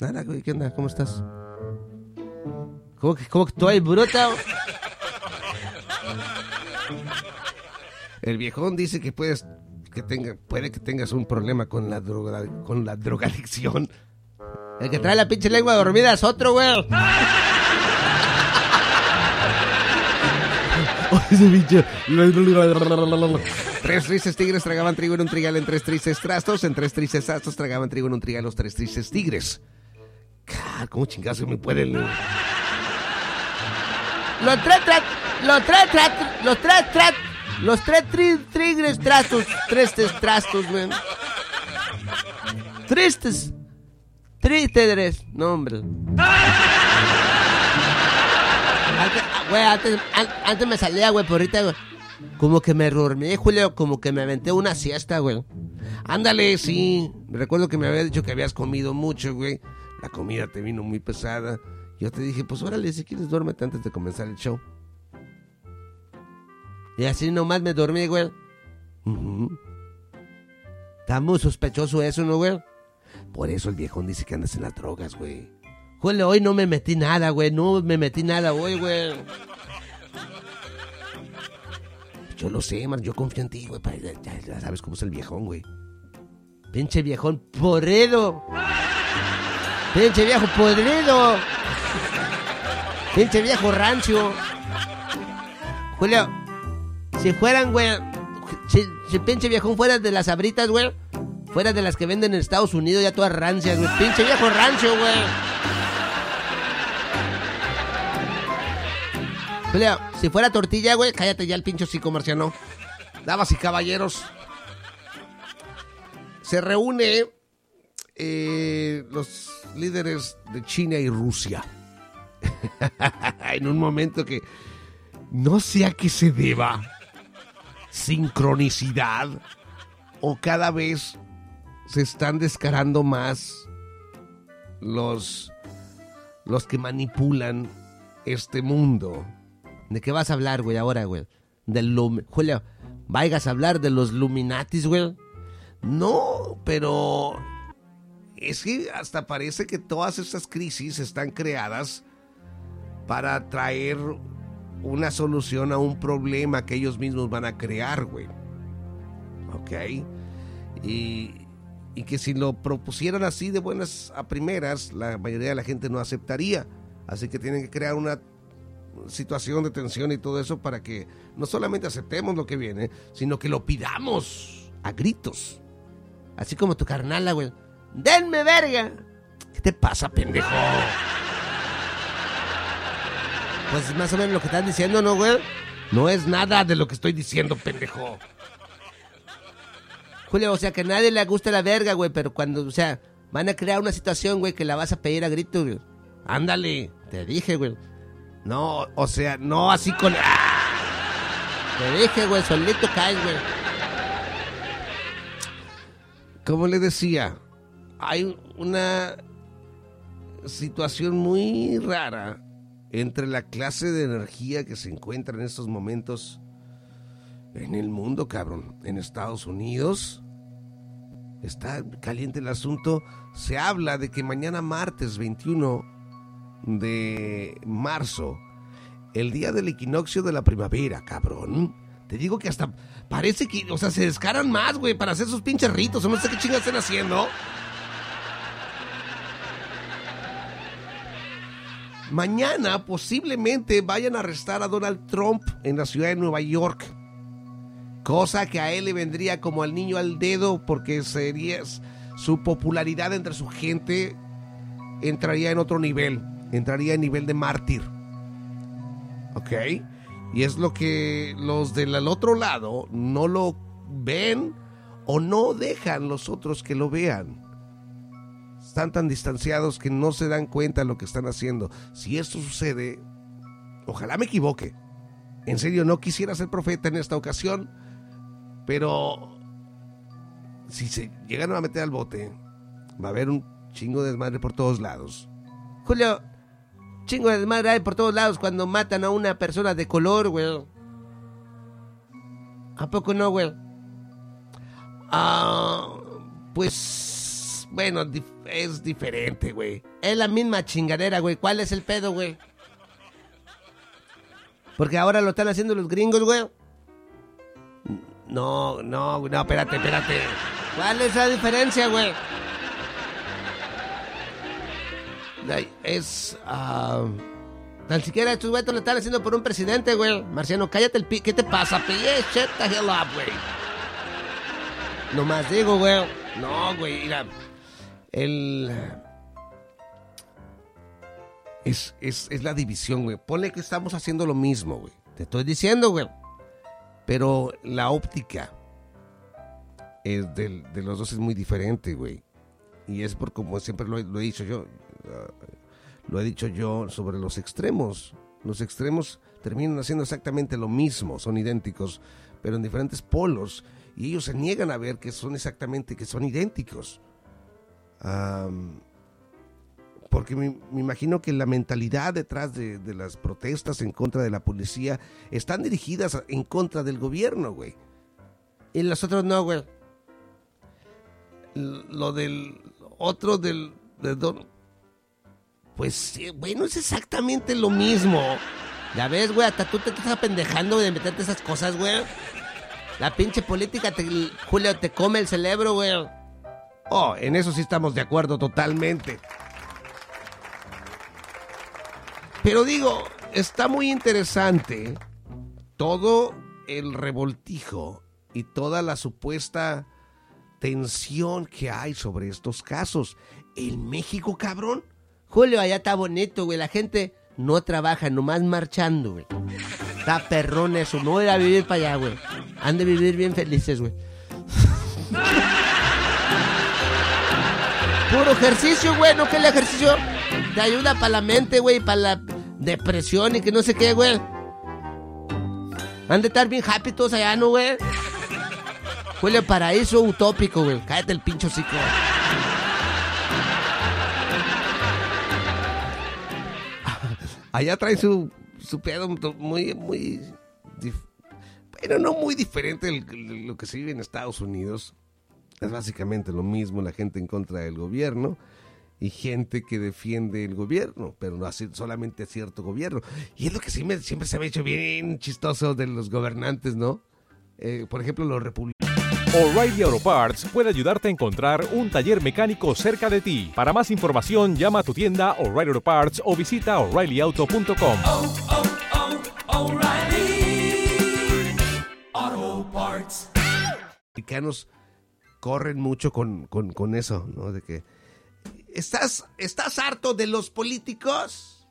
nada, ¿qué onda? ¿Cómo estás? ¿Cómo que, cómo que bruto? El viejón dice que puedes que tenga puede que tengas un problema con la droga con la drogadicción. El que trae la pinche lengua dormida es otro, güey. Tres tristes tigres tragaban trigo en un trigal en tres tristes trastos. En tres tristes trastos tragaban trigo en un trigal los tres tristes tigres. Car, ¿Cómo chingazo me pueden...? Los tres, tra- los tres, tra- los tres, tra- los tres tri- tigres trastos, tristes trastos, güey. Tristes. Tristes, no, hombre. Antes, güey, antes, an- antes me salía, güey, pero ahorita, güey, como que me dormí, Julio, como que me aventé una siesta, güey. Ándale, sí. Recuerdo que me había dicho que habías comido mucho, güey. La comida te vino muy pesada. Yo te dije, pues órale, si quieres duérmete antes de comenzar el show. Y así nomás me dormí, güey. Está muy sospechoso eso, ¿no, güey? Por eso el viejón dice que andas en las drogas, güey. Julio, hoy no me metí nada, güey. No me metí nada hoy, güey. Yo lo sé, man. Yo confío en ti, güey. Ya, sabes cómo es el viejón, güey. Pinche viejón podrido. Pinche viejo podrido. Pinche viejo rancio. Julio, si fueran, güey. Si, pinche viejón fuera de las abritas, güey. Fuera de las que venden en Estados Unidos, ya todas rancias, güey. Pinche viejo rancio, güey. Julio, si fuera tortilla, güey, cállate ya el pinche hocico marciano. Damas y caballeros, se reúne eh, los líderes de China y Rusia. en un momento que no sé a qué se deba. Sincronicidad. O cada vez se están descarando más los, los que manipulan este mundo. ¿De qué vas a hablar, güey, ahora, güey? Del. Julio, ¿vayas a hablar de los Luminatis, güey? No, pero es que hasta parece que todas estas crisis están creadas para traer una solución a un problema que ellos mismos van a crear, güey. ¿Ok? Y, y que si lo propusieran así de buenas a primeras, la mayoría de la gente no aceptaría. Así que tienen que crear una situación de tensión y todo eso para que no solamente aceptemos lo que viene, sino que lo pidamos a gritos. Así como tu carnala, güey. ¡Denme verga! ¿Qué te pasa, pendejo? Pues más o menos lo que están diciendo, ¿no, güey? No es nada de lo que estoy diciendo, pendejo. Julio, o sea, que a nadie le gusta la verga, güey, pero cuando, o sea, van a crear una situación, güey, que la vas a pedir a gritos, güey. Ándale. Te dije, güey. No, o sea, no así con... ¡Ah! Te dije, güey, solito caes, güey. Como le decía, hay una situación muy rara entre la clase de energía que se encuentra en estos momentos en el mundo, cabrón. En Estados Unidos está caliente el asunto. Se habla de que mañana martes 21 de marzo, el día del equinoccio de la primavera, cabrón. Te digo que hasta parece que, o sea, se descaran más, güey, para hacer sus pinches ritos. No sé qué chingas están haciendo. Mañana posiblemente vayan a arrestar a Donald Trump en la ciudad de Nueva York. Cosa que a él le vendría como al niño al dedo porque sería su popularidad entre su gente entraría en otro nivel, entraría en nivel de mártir. ¿Ok? Y es lo que los del otro lado no lo ven o no dejan los otros que lo vean. Están tan distanciados que no se dan cuenta de lo que están haciendo. Si esto sucede, ojalá me equivoque. En serio, no quisiera ser profeta en esta ocasión, pero si se llegan a meter al bote, va a haber un chingo de desmadre por todos lados. Julio, chingo de desmadre hay por todos lados cuando matan a una persona de color, güey. ¿A poco no, güey? Ah, pues, bueno, dif- es diferente, güey. Es la misma chingadera, güey. ¿Cuál es el pedo, güey? Porque ahora lo están haciendo los gringos, güey. No, no, no, espérate, espérate. ¿Cuál es la diferencia, güey? Es. ah, tan siquiera estos güeyes lo están haciendo por un presidente, güey. Marciano, cállate el pi. ¿Qué te pasa, pi? Shut the hell up, güey. Nomás digo, güey. No, güey, mira. El. Es, es, es la división, güey. Ponle que estamos haciendo lo mismo, güey. Te estoy diciendo, güey. Pero la óptica es del- de los dos es muy diferente, güey. Y es por como siempre lo lo he dicho yo. ah, lo he dicho yo sobre los extremos. Los extremos terminan haciendo exactamente lo mismo, son idénticos, pero en diferentes polos. Y ellos se niegan a ver que son exactamente, que son idénticos. Am, porque me, imagino que la mentalidad detrás de, las protestas en contra de la policía están dirigidas en contra del gobierno, güey. Y los otros no, güey. Lo del otro del... de don- pues, bueno, es exactamente lo mismo. Ya ves, güey, hasta tú te estás apendejando de meterte esas cosas, güey. La pinche política, Julio, te come el cerebro, güey. Oh, en eso sí estamos de acuerdo totalmente. Pero digo, está muy interesante todo el revoltijo y toda la supuesta tensión que hay sobre estos casos. En México, cabrón. Julio, allá está bonito, güey. La gente no trabaja, nomás marchando, güey. Está perrón eso. No voy a ir a vivir para allá, güey. Han de vivir bien felices, güey. Puro ejercicio, güey. ¿No que el ejercicio te ayuda para la mente, güey? Para la depresión y que no sé qué, güey. Han de estar bien happy todos allá, ¿no, güey? Julio, paraíso utópico, güey. Cállate el pincho hocico. Allá trae su, su pedo muy, muy... Bueno, no muy diferente de lo que se vive en Estados Unidos. Es básicamente lo mismo, la gente en contra del gobierno y gente que defiende el gobierno, pero no así, solamente a cierto gobierno. Y es lo que sí me- siempre se me ha hecho bien chistoso de los gobernantes, ¿no? Eh, por ejemplo, los republicanos. O'Reilly Auto Parts puede ayudarte a encontrar un taller mecánico cerca de ti. Para más información, llama a tu tienda O'Reilly Auto Parts o visita oreillyauto.com. Auto Parts. americanos corren mucho con, con- con eso, ¿no? De que ¿estás, ¿estás harto de los políticos?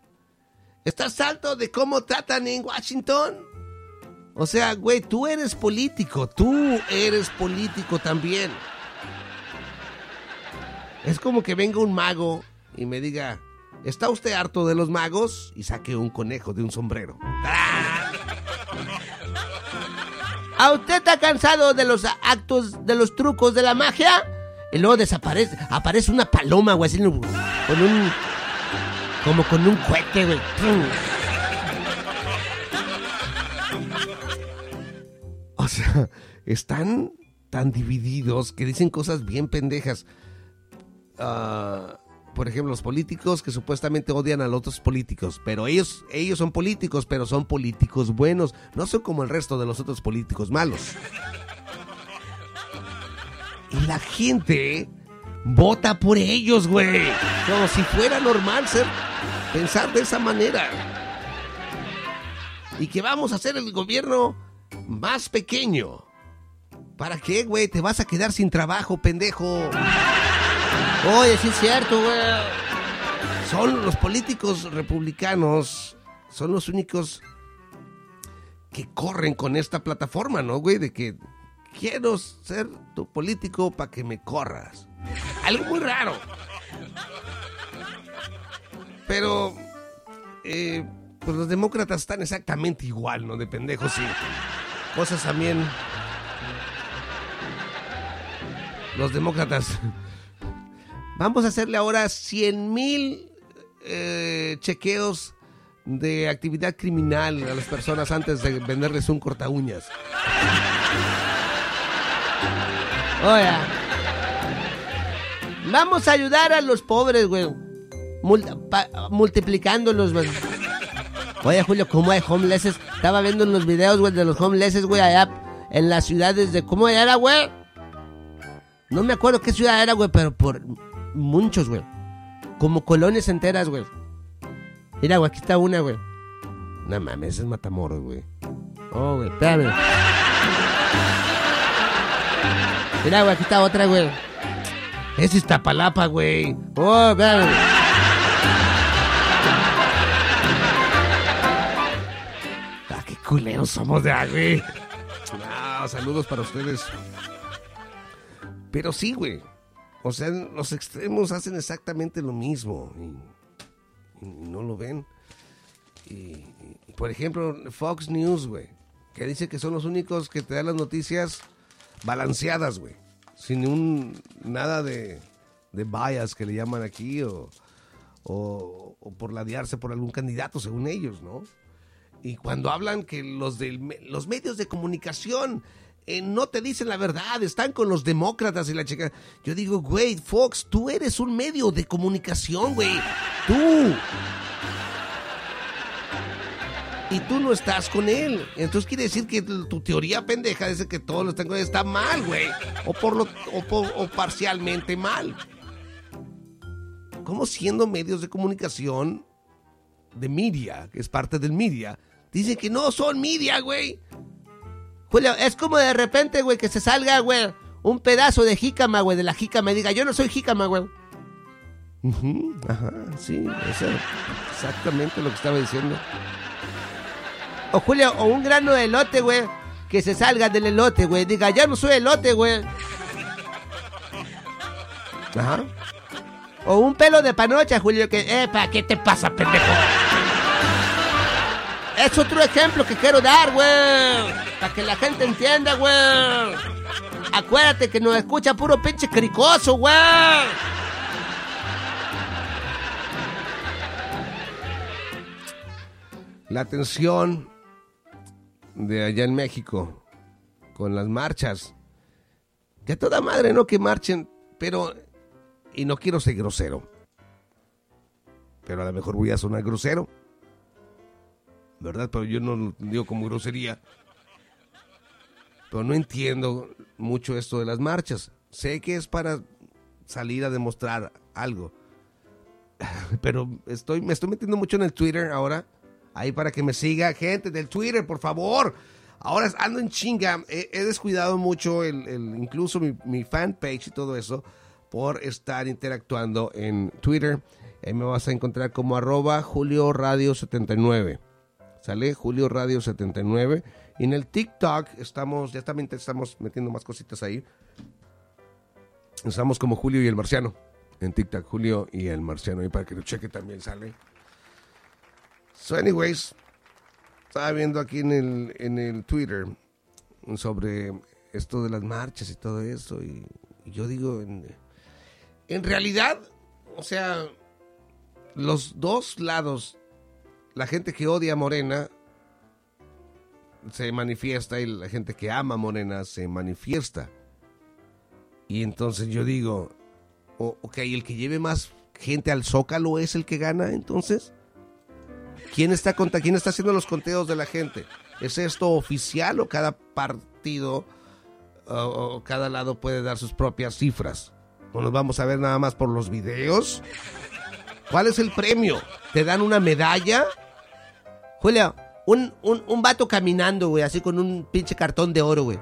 ¿Estás harto de cómo tratan en Washington? O sea, güey, tú eres político, tú eres político también. Es como que venga un mago y me diga, ¿está usted harto de los magos? Y saque un conejo de un sombrero. ¿A usted está cansado de los actos, de los trucos de la magia? Y luego desaparece, aparece una paloma, güey, así, con un... Como con un cohete, güey. O sea, están tan divididos que dicen cosas bien pendejas. Ah, por ejemplo, los políticos que supuestamente odian a los otros políticos, pero ellos, ellos son políticos, pero son políticos buenos, no son como el resto de los otros políticos malos. Y la gente vota por ellos, güey. Como si fuera normal ser, pensar de esa manera. Y que vamos a hacer el gobierno más pequeño. ¿Para qué, güey? Te vas a quedar sin trabajo, pendejo. Oye, sí es cierto, güey. Son los políticos republicanos, son los únicos que corren con esta plataforma, ¿no, güey? De que quiero ser tu político para que me corras. Algo muy raro. Pero, eh, pues los demócratas están exactamente igual, ¿no? De pendejos y cosas también. Los demócratas. Vamos a hacerle ahora 100 mil eh, chequeos de actividad criminal a las personas antes de venderles un corta uñas. Oye, vamos a ayudar a los pobres, güey. Multiplicándolos, güey. Oye, Julio, ¿cómo hay homelesses? Estaba viendo los videos, güey, de los homelesses, güey, allá en las ciudades de... ¿Cómo era, güey? No me acuerdo qué ciudad era, güey, pero por muchos, güey. como colonias enteras, güey. Mira, güey, aquí está una, güey. No mames, es Matamoros, güey. Oh, güey, espérame. Mira, güey, aquí está otra, güey. Es Iztapalapa, güey. Oh, espérame. Ah, qué culeros somos de güey. No, saludos para ustedes. Pero sí, güey. O sea, los extremos hacen exactamente lo mismo. Y, no lo ven. Y, por ejemplo, Fox News, güey. Que dice que son los únicos que te dan las noticias balanceadas, güey. Sin un nada de, de bias que le llaman aquí o, o, o por ladearse por algún candidato, según ellos, ¿no? Y cuando hablan que los, me- los medios de comunicación eh, no te dicen la verdad, están con los demócratas y la chica. Yo digo, güey, Fox, tú eres un medio de comunicación, güey. Tú. Y tú no estás con él. Entonces quiere decir que tu teoría pendeja dice que todos los están con él está mal, güey. O, por lo, o, o parcialmente mal. ¿Cómo siendo medios de comunicación de media, que es parte del media, dicen que no son media, güey? Julio, es como de repente, güey, que se salga, güey, un pedazo de jícama, güey, de la jícama y diga, yo no soy jícama, güey. Ajá, sí, eso es exactamente lo que estaba diciendo. O Julio, o un grano de elote, güey, que se salga del elote, güey, diga, yo no soy elote, güey. Ajá. O un pelo de panocha, Julio, que, epa, ¿qué te pasa, pendejo? Es otro ejemplo que quiero dar, güey. Para que la gente entienda, güey. Acuérdate que nos escucha puro pinche cricoso, güey. La tensión de allá en México con las marchas. Que a toda madre no que marchen, pero... Y no quiero ser grosero. Pero a lo mejor voy a sonar grosero. ¿Verdad? Pero yo no lo digo como grosería. Pero no entiendo mucho esto de las marchas. Sé que es para salir a demostrar algo. Pero estoy, me estoy metiendo mucho en el Twitter ahora. Ahí para que me siga. Gente del Twitter, por favor. Ahora ando en chinga. He, descuidado mucho el, incluso mi, fanpage y todo eso por estar interactuando en Twitter. Ahí me vas a encontrar como arroba Julio Radio 79. ¿Sale? Julio Radio 79. Y en el TikTok estamos, ya también estamos metiendo más cositas ahí. Estamos como Julio y el Marciano. En TikTok, Julio y el Marciano. Y para que lo cheque también sale. So, anyways, estaba viendo aquí en el, en el Twitter sobre esto de las marchas y todo eso. Y, y yo digo, en, en realidad, o sea, los dos lados, la gente que odia a Morena se manifiesta y la gente que ama a Morena se manifiesta. Y entonces yo digo, o- ok, el que lleve más gente al Zócalo es el que gana, entonces. ¿Quién está, conta ¿Quién está haciendo los conteos de la gente? ¿Es esto oficial o cada partido o, o cada lado puede dar sus propias cifras? ¿O nos vamos a ver nada más por los videos? ¿Cuál es el premio? ¿Te dan una medalla? Julio, un, un, un vato caminando, güey, así con un pinche cartón de oro, güey.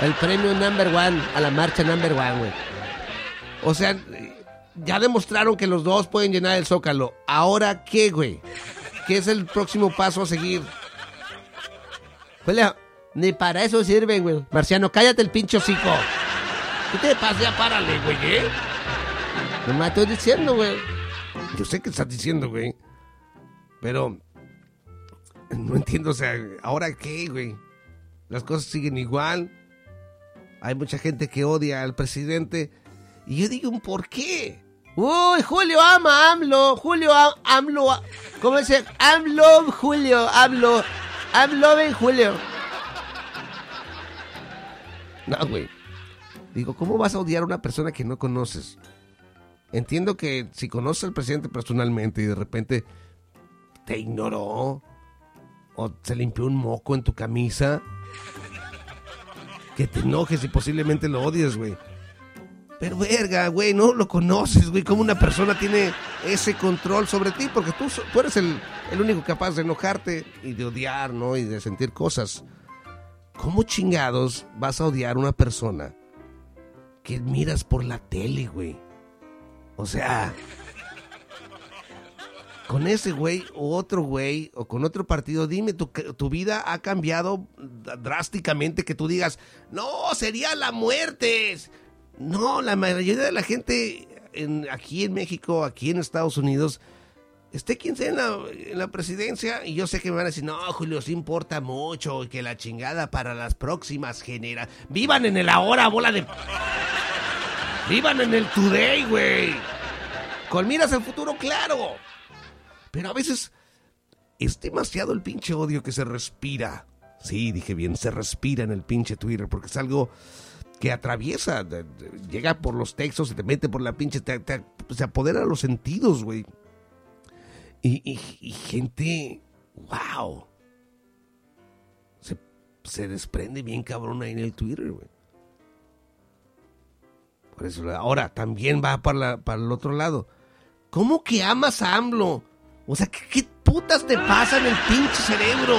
El premio number one a la marcha number one, güey. O sea, ya demostraron que los dos pueden llenar el zócalo. ¿Ahora qué, güey? ¿Qué es el próximo paso a seguir? Julio, ni para eso sirve, güey. Marciano, cállate el pinche hocico. ¿Qué te pasa? Ya párale, güey, ¿eh? No me estoy diciendo, güey. Yo sé que estás diciendo, güey. Pero no entiendo, o sea, ¿ahora qué, güey? Las cosas siguen igual. Hay mucha gente que odia al presidente. Y yo digo, ¿por qué? Uy, Julio ama AMLO. Julio a- AMLO. ¿Cómo dice? AMLO, Julio. AMLO. AMLO en Julio. No, güey. Digo, ¿cómo vas a odiar a una persona que no conoces? Entiendo que si conoces al presidente personalmente y de repente te ignoró o se limpió un moco en tu camisa, que te enojes y posiblemente lo odies, güey. Pero verga, güey, no lo conoces, güey. ¿Cómo una persona tiene ese control sobre ti? Porque tú, tú eres el, el único capaz de enojarte y de odiar, ¿no? Y de sentir cosas. ¿Cómo chingados vas a odiar a una persona que miras por la tele, güey? O sea, con ese güey o otro güey o con otro partido, dime, tu, tu vida ha cambiado drásticamente que tú digas, no, sería la muerte. No, la mayoría de la gente en, aquí en México, aquí en Estados Unidos, esté quien sea en la, en la presidencia, y yo sé que me van a decir, no, Julio, sí importa mucho, y que la chingada para las próximas generaciones. Vivan en el ahora, bola de... Vivan en el today, güey. Con miras al futuro, claro. Pero a veces es demasiado el pinche odio que se respira. Sí, dije bien, se respira en el pinche Twitter, porque es algo que atraviesa, llega por los textos, se te mete por la pinche, te- se apodera de los sentidos, güey. Y, y- y gente, wow. Se, se desprende bien cabrón ahí en el Twitter, güey. Por eso, ahora también va para, la- para el otro lado. ¿Cómo que amas a AMLO? O sea, ¿qué, putas te pasa en el pinche cerebro?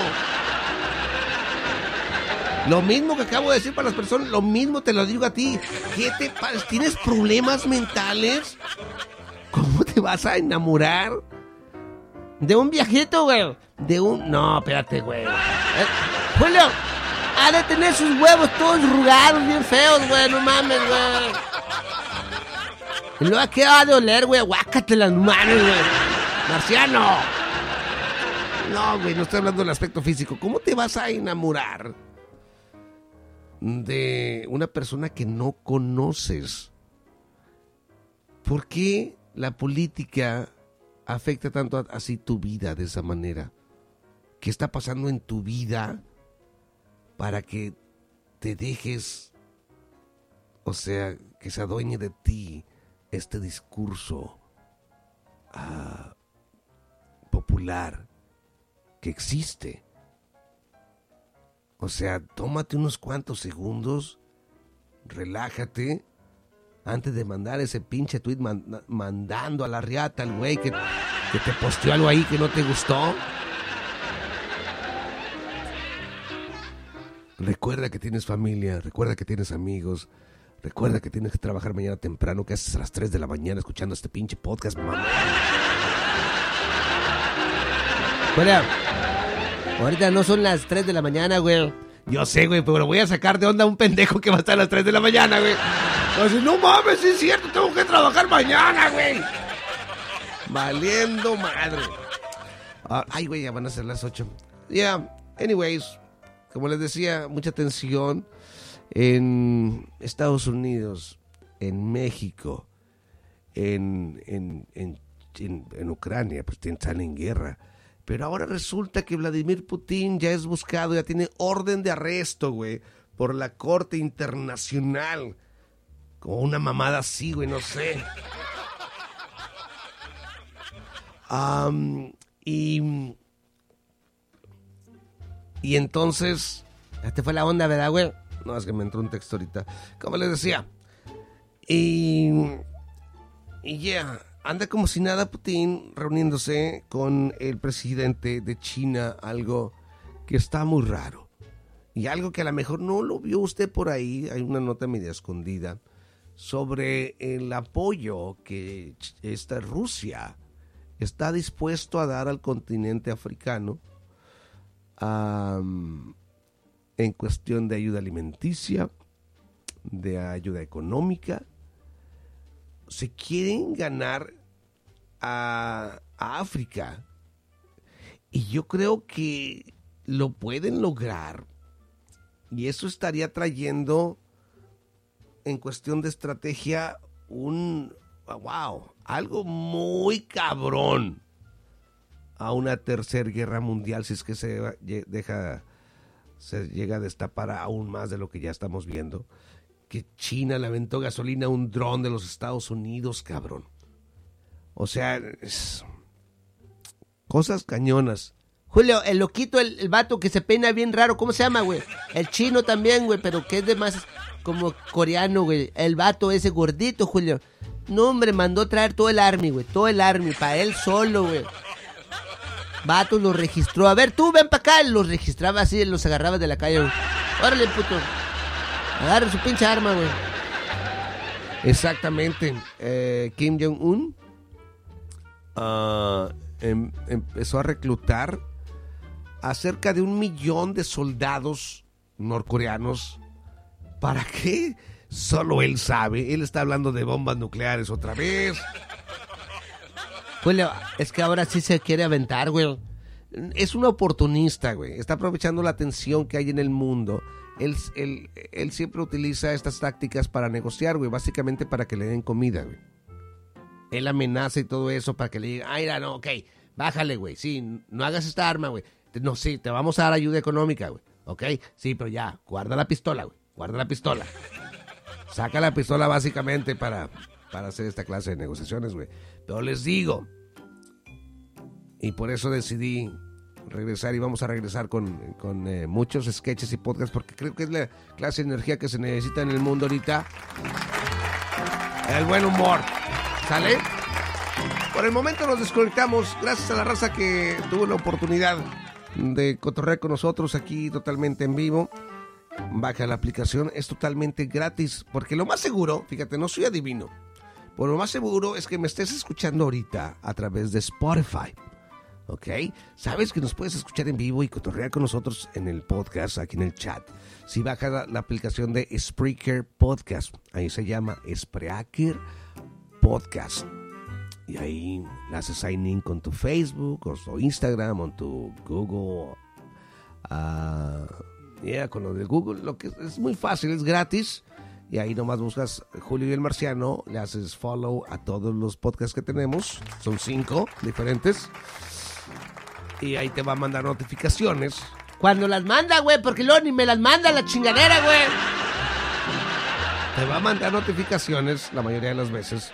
Lo mismo que acabo de decir para las personas, lo mismo te lo digo a ti. ¿Qué te pasa? ¿Tienes problemas mentales? ¿Cómo te vas a enamorar? De un viejito, güey. De un... No, espérate, güey. Eh, Julio, ha de tener sus huevos todos rugados, bien feos, güey. No mames, güey. Luego, ¿qué va de oler, güey? Guácate las manos, güey. Marciano. No, güey, no estoy hablando del aspecto físico. ¿Cómo te vas a enamorar de una persona que no conoces? ¿Por qué la política afecta tanto así tu vida de esa manera? ¿Qué está pasando en tu vida para que te dejes, o sea, que se adueñe de ti este discurso ah, popular que existe? O sea, tómate unos cuantos segundos, relájate, antes de mandar ese pinche tweet man- mandando a la riata al güey que, que te posteó algo ahí que no te gustó. Recuerda que tienes familia, recuerda que tienes amigos, recuerda que tienes que trabajar mañana temprano, que haces a las 3 de la mañana escuchando este pinche podcast, mamá. Ahorita no son las 3 de la mañana, güey. Yo sé, güey, pero voy a sacar de onda a un pendejo que va a estar a las 3 de la mañana, güey. A decir, no mames, es cierto, tengo que trabajar mañana, güey. Valiendo madre. Ah, ay, güey, ya van a ser las 8. Yeah, anyways, como les decía, mucha tensión en Estados Unidos, en México, en, en, en, en- Ucrania, pues están en guerra. Pero ahora resulta que Vladimir Putin ya es buscado, ya tiene orden de arresto, güey, por la Corte Internacional. Como una mamada así, güey, no sé. Am, y. Y entonces. Este fue la onda, ¿verdad, güey? No, es que me entró un texto ahorita. Como les decía. Y. Y ya. Anda como si nada Putin reuniéndose con el presidente de China. Algo que está muy raro. Y algo que a lo mejor no lo vio usted por ahí. Hay una nota media escondida. Sobre el apoyo que esta Rusia está dispuesto a dar al continente africano en cuestión de ayuda alimenticia, de ayuda económica. Se quieren ganar a, África. Y yo creo que lo pueden lograr. Y eso estaría trayendo, en cuestión de estrategia, un, wow, algo muy cabrón a una tercera guerra mundial si es que se deja se llega a destapar aún más de lo que ya estamos viendo que China le aventó gasolina a un dron de los Estados Unidos cabrón o sea cosas cañonas Julio, el loquito, el, el vato que se peina bien raro, ¿cómo se llama, güey? El chino también, güey, pero que es de más... como coreano, güey. El vato ese gordito, Julio. No, hombre, mandó traer todo el army, güey. Todo el army, para él solo, güey. Vato los registró. A ver, tú ven para acá. Los registraba así, los agarraba de la calle, güey. Órale, puto. Agarra su pinche arma, güey. Exactamente. Eh, Kim Jong-un ah, em- empezó a reclutar a cerca de un millón de soldados norcoreanos. ¿Para qué? Solo él sabe. Él está hablando de bombas nucleares otra vez. Es que ahora sí se quiere aventar, güey. Es un oportunista, güey. Está aprovechando la tensión que hay en el mundo. Él, él- él siempre utiliza estas tácticas para negociar, güey. Básicamente para que le den comida, güey. Él amenaza y todo eso para que le diga, ay, no, ok, bájale, güey. Sí, no hagas esta arma, güey. No, sí, te vamos a dar ayuda económica, güey. Ok, sí, pero ya, guarda la pistola, güey. Guarda la pistola. Saca la pistola básicamente para, para hacer esta clase de negociaciones, güey. Pero les digo, y por eso decidí regresar y vamos a regresar con, con, eh, muchos sketches y podcasts porque creo que es la clase de energía que se necesita en el mundo ahorita. El buen humor. ¿Sale? Por el momento nos desconectamos gracias a la raza que tuvo la oportunidad de cotorrear con nosotros aquí totalmente en vivo. Baja la aplicación, es totalmente gratis porque lo más seguro, fíjate, no soy adivino, pero lo más seguro es que me estés escuchando ahorita a través de Spotify. ¿Ok? Sabes que nos puedes escuchar en vivo y cotorrear con nosotros en el podcast, aquí en el chat. Si bajas la, la aplicación de Spreaker Podcast, ahí se llama Spreaker Podcast. Y ahí haces sign in con tu Facebook o tu Instagram o tu Google. ah, yeah, con lo de Google. Lo que es muy fácil, es gratis. Y ahí nomás buscas Julio y el Marciano, le haces follow a todos los podcasts que tenemos. Son cinco diferentes. Y ahí te va a mandar notificaciones. Cuando las manda, güey, porque luego ni me las manda la chingadera, güey. Te va a mandar notificaciones la mayoría de las veces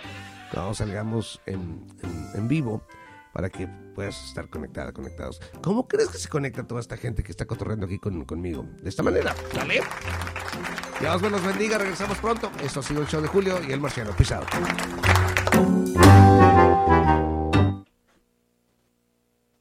cuando salgamos en, en- en vivo para que puedas estar conectada, conectados. ¿Cómo crees que se conecta toda esta gente que está cotorreando aquí con- conmigo? De esta manera, ¿sale? Dios me los bendiga, regresamos pronto. Esto ha sido el show de Julio y el Marciano Pisado.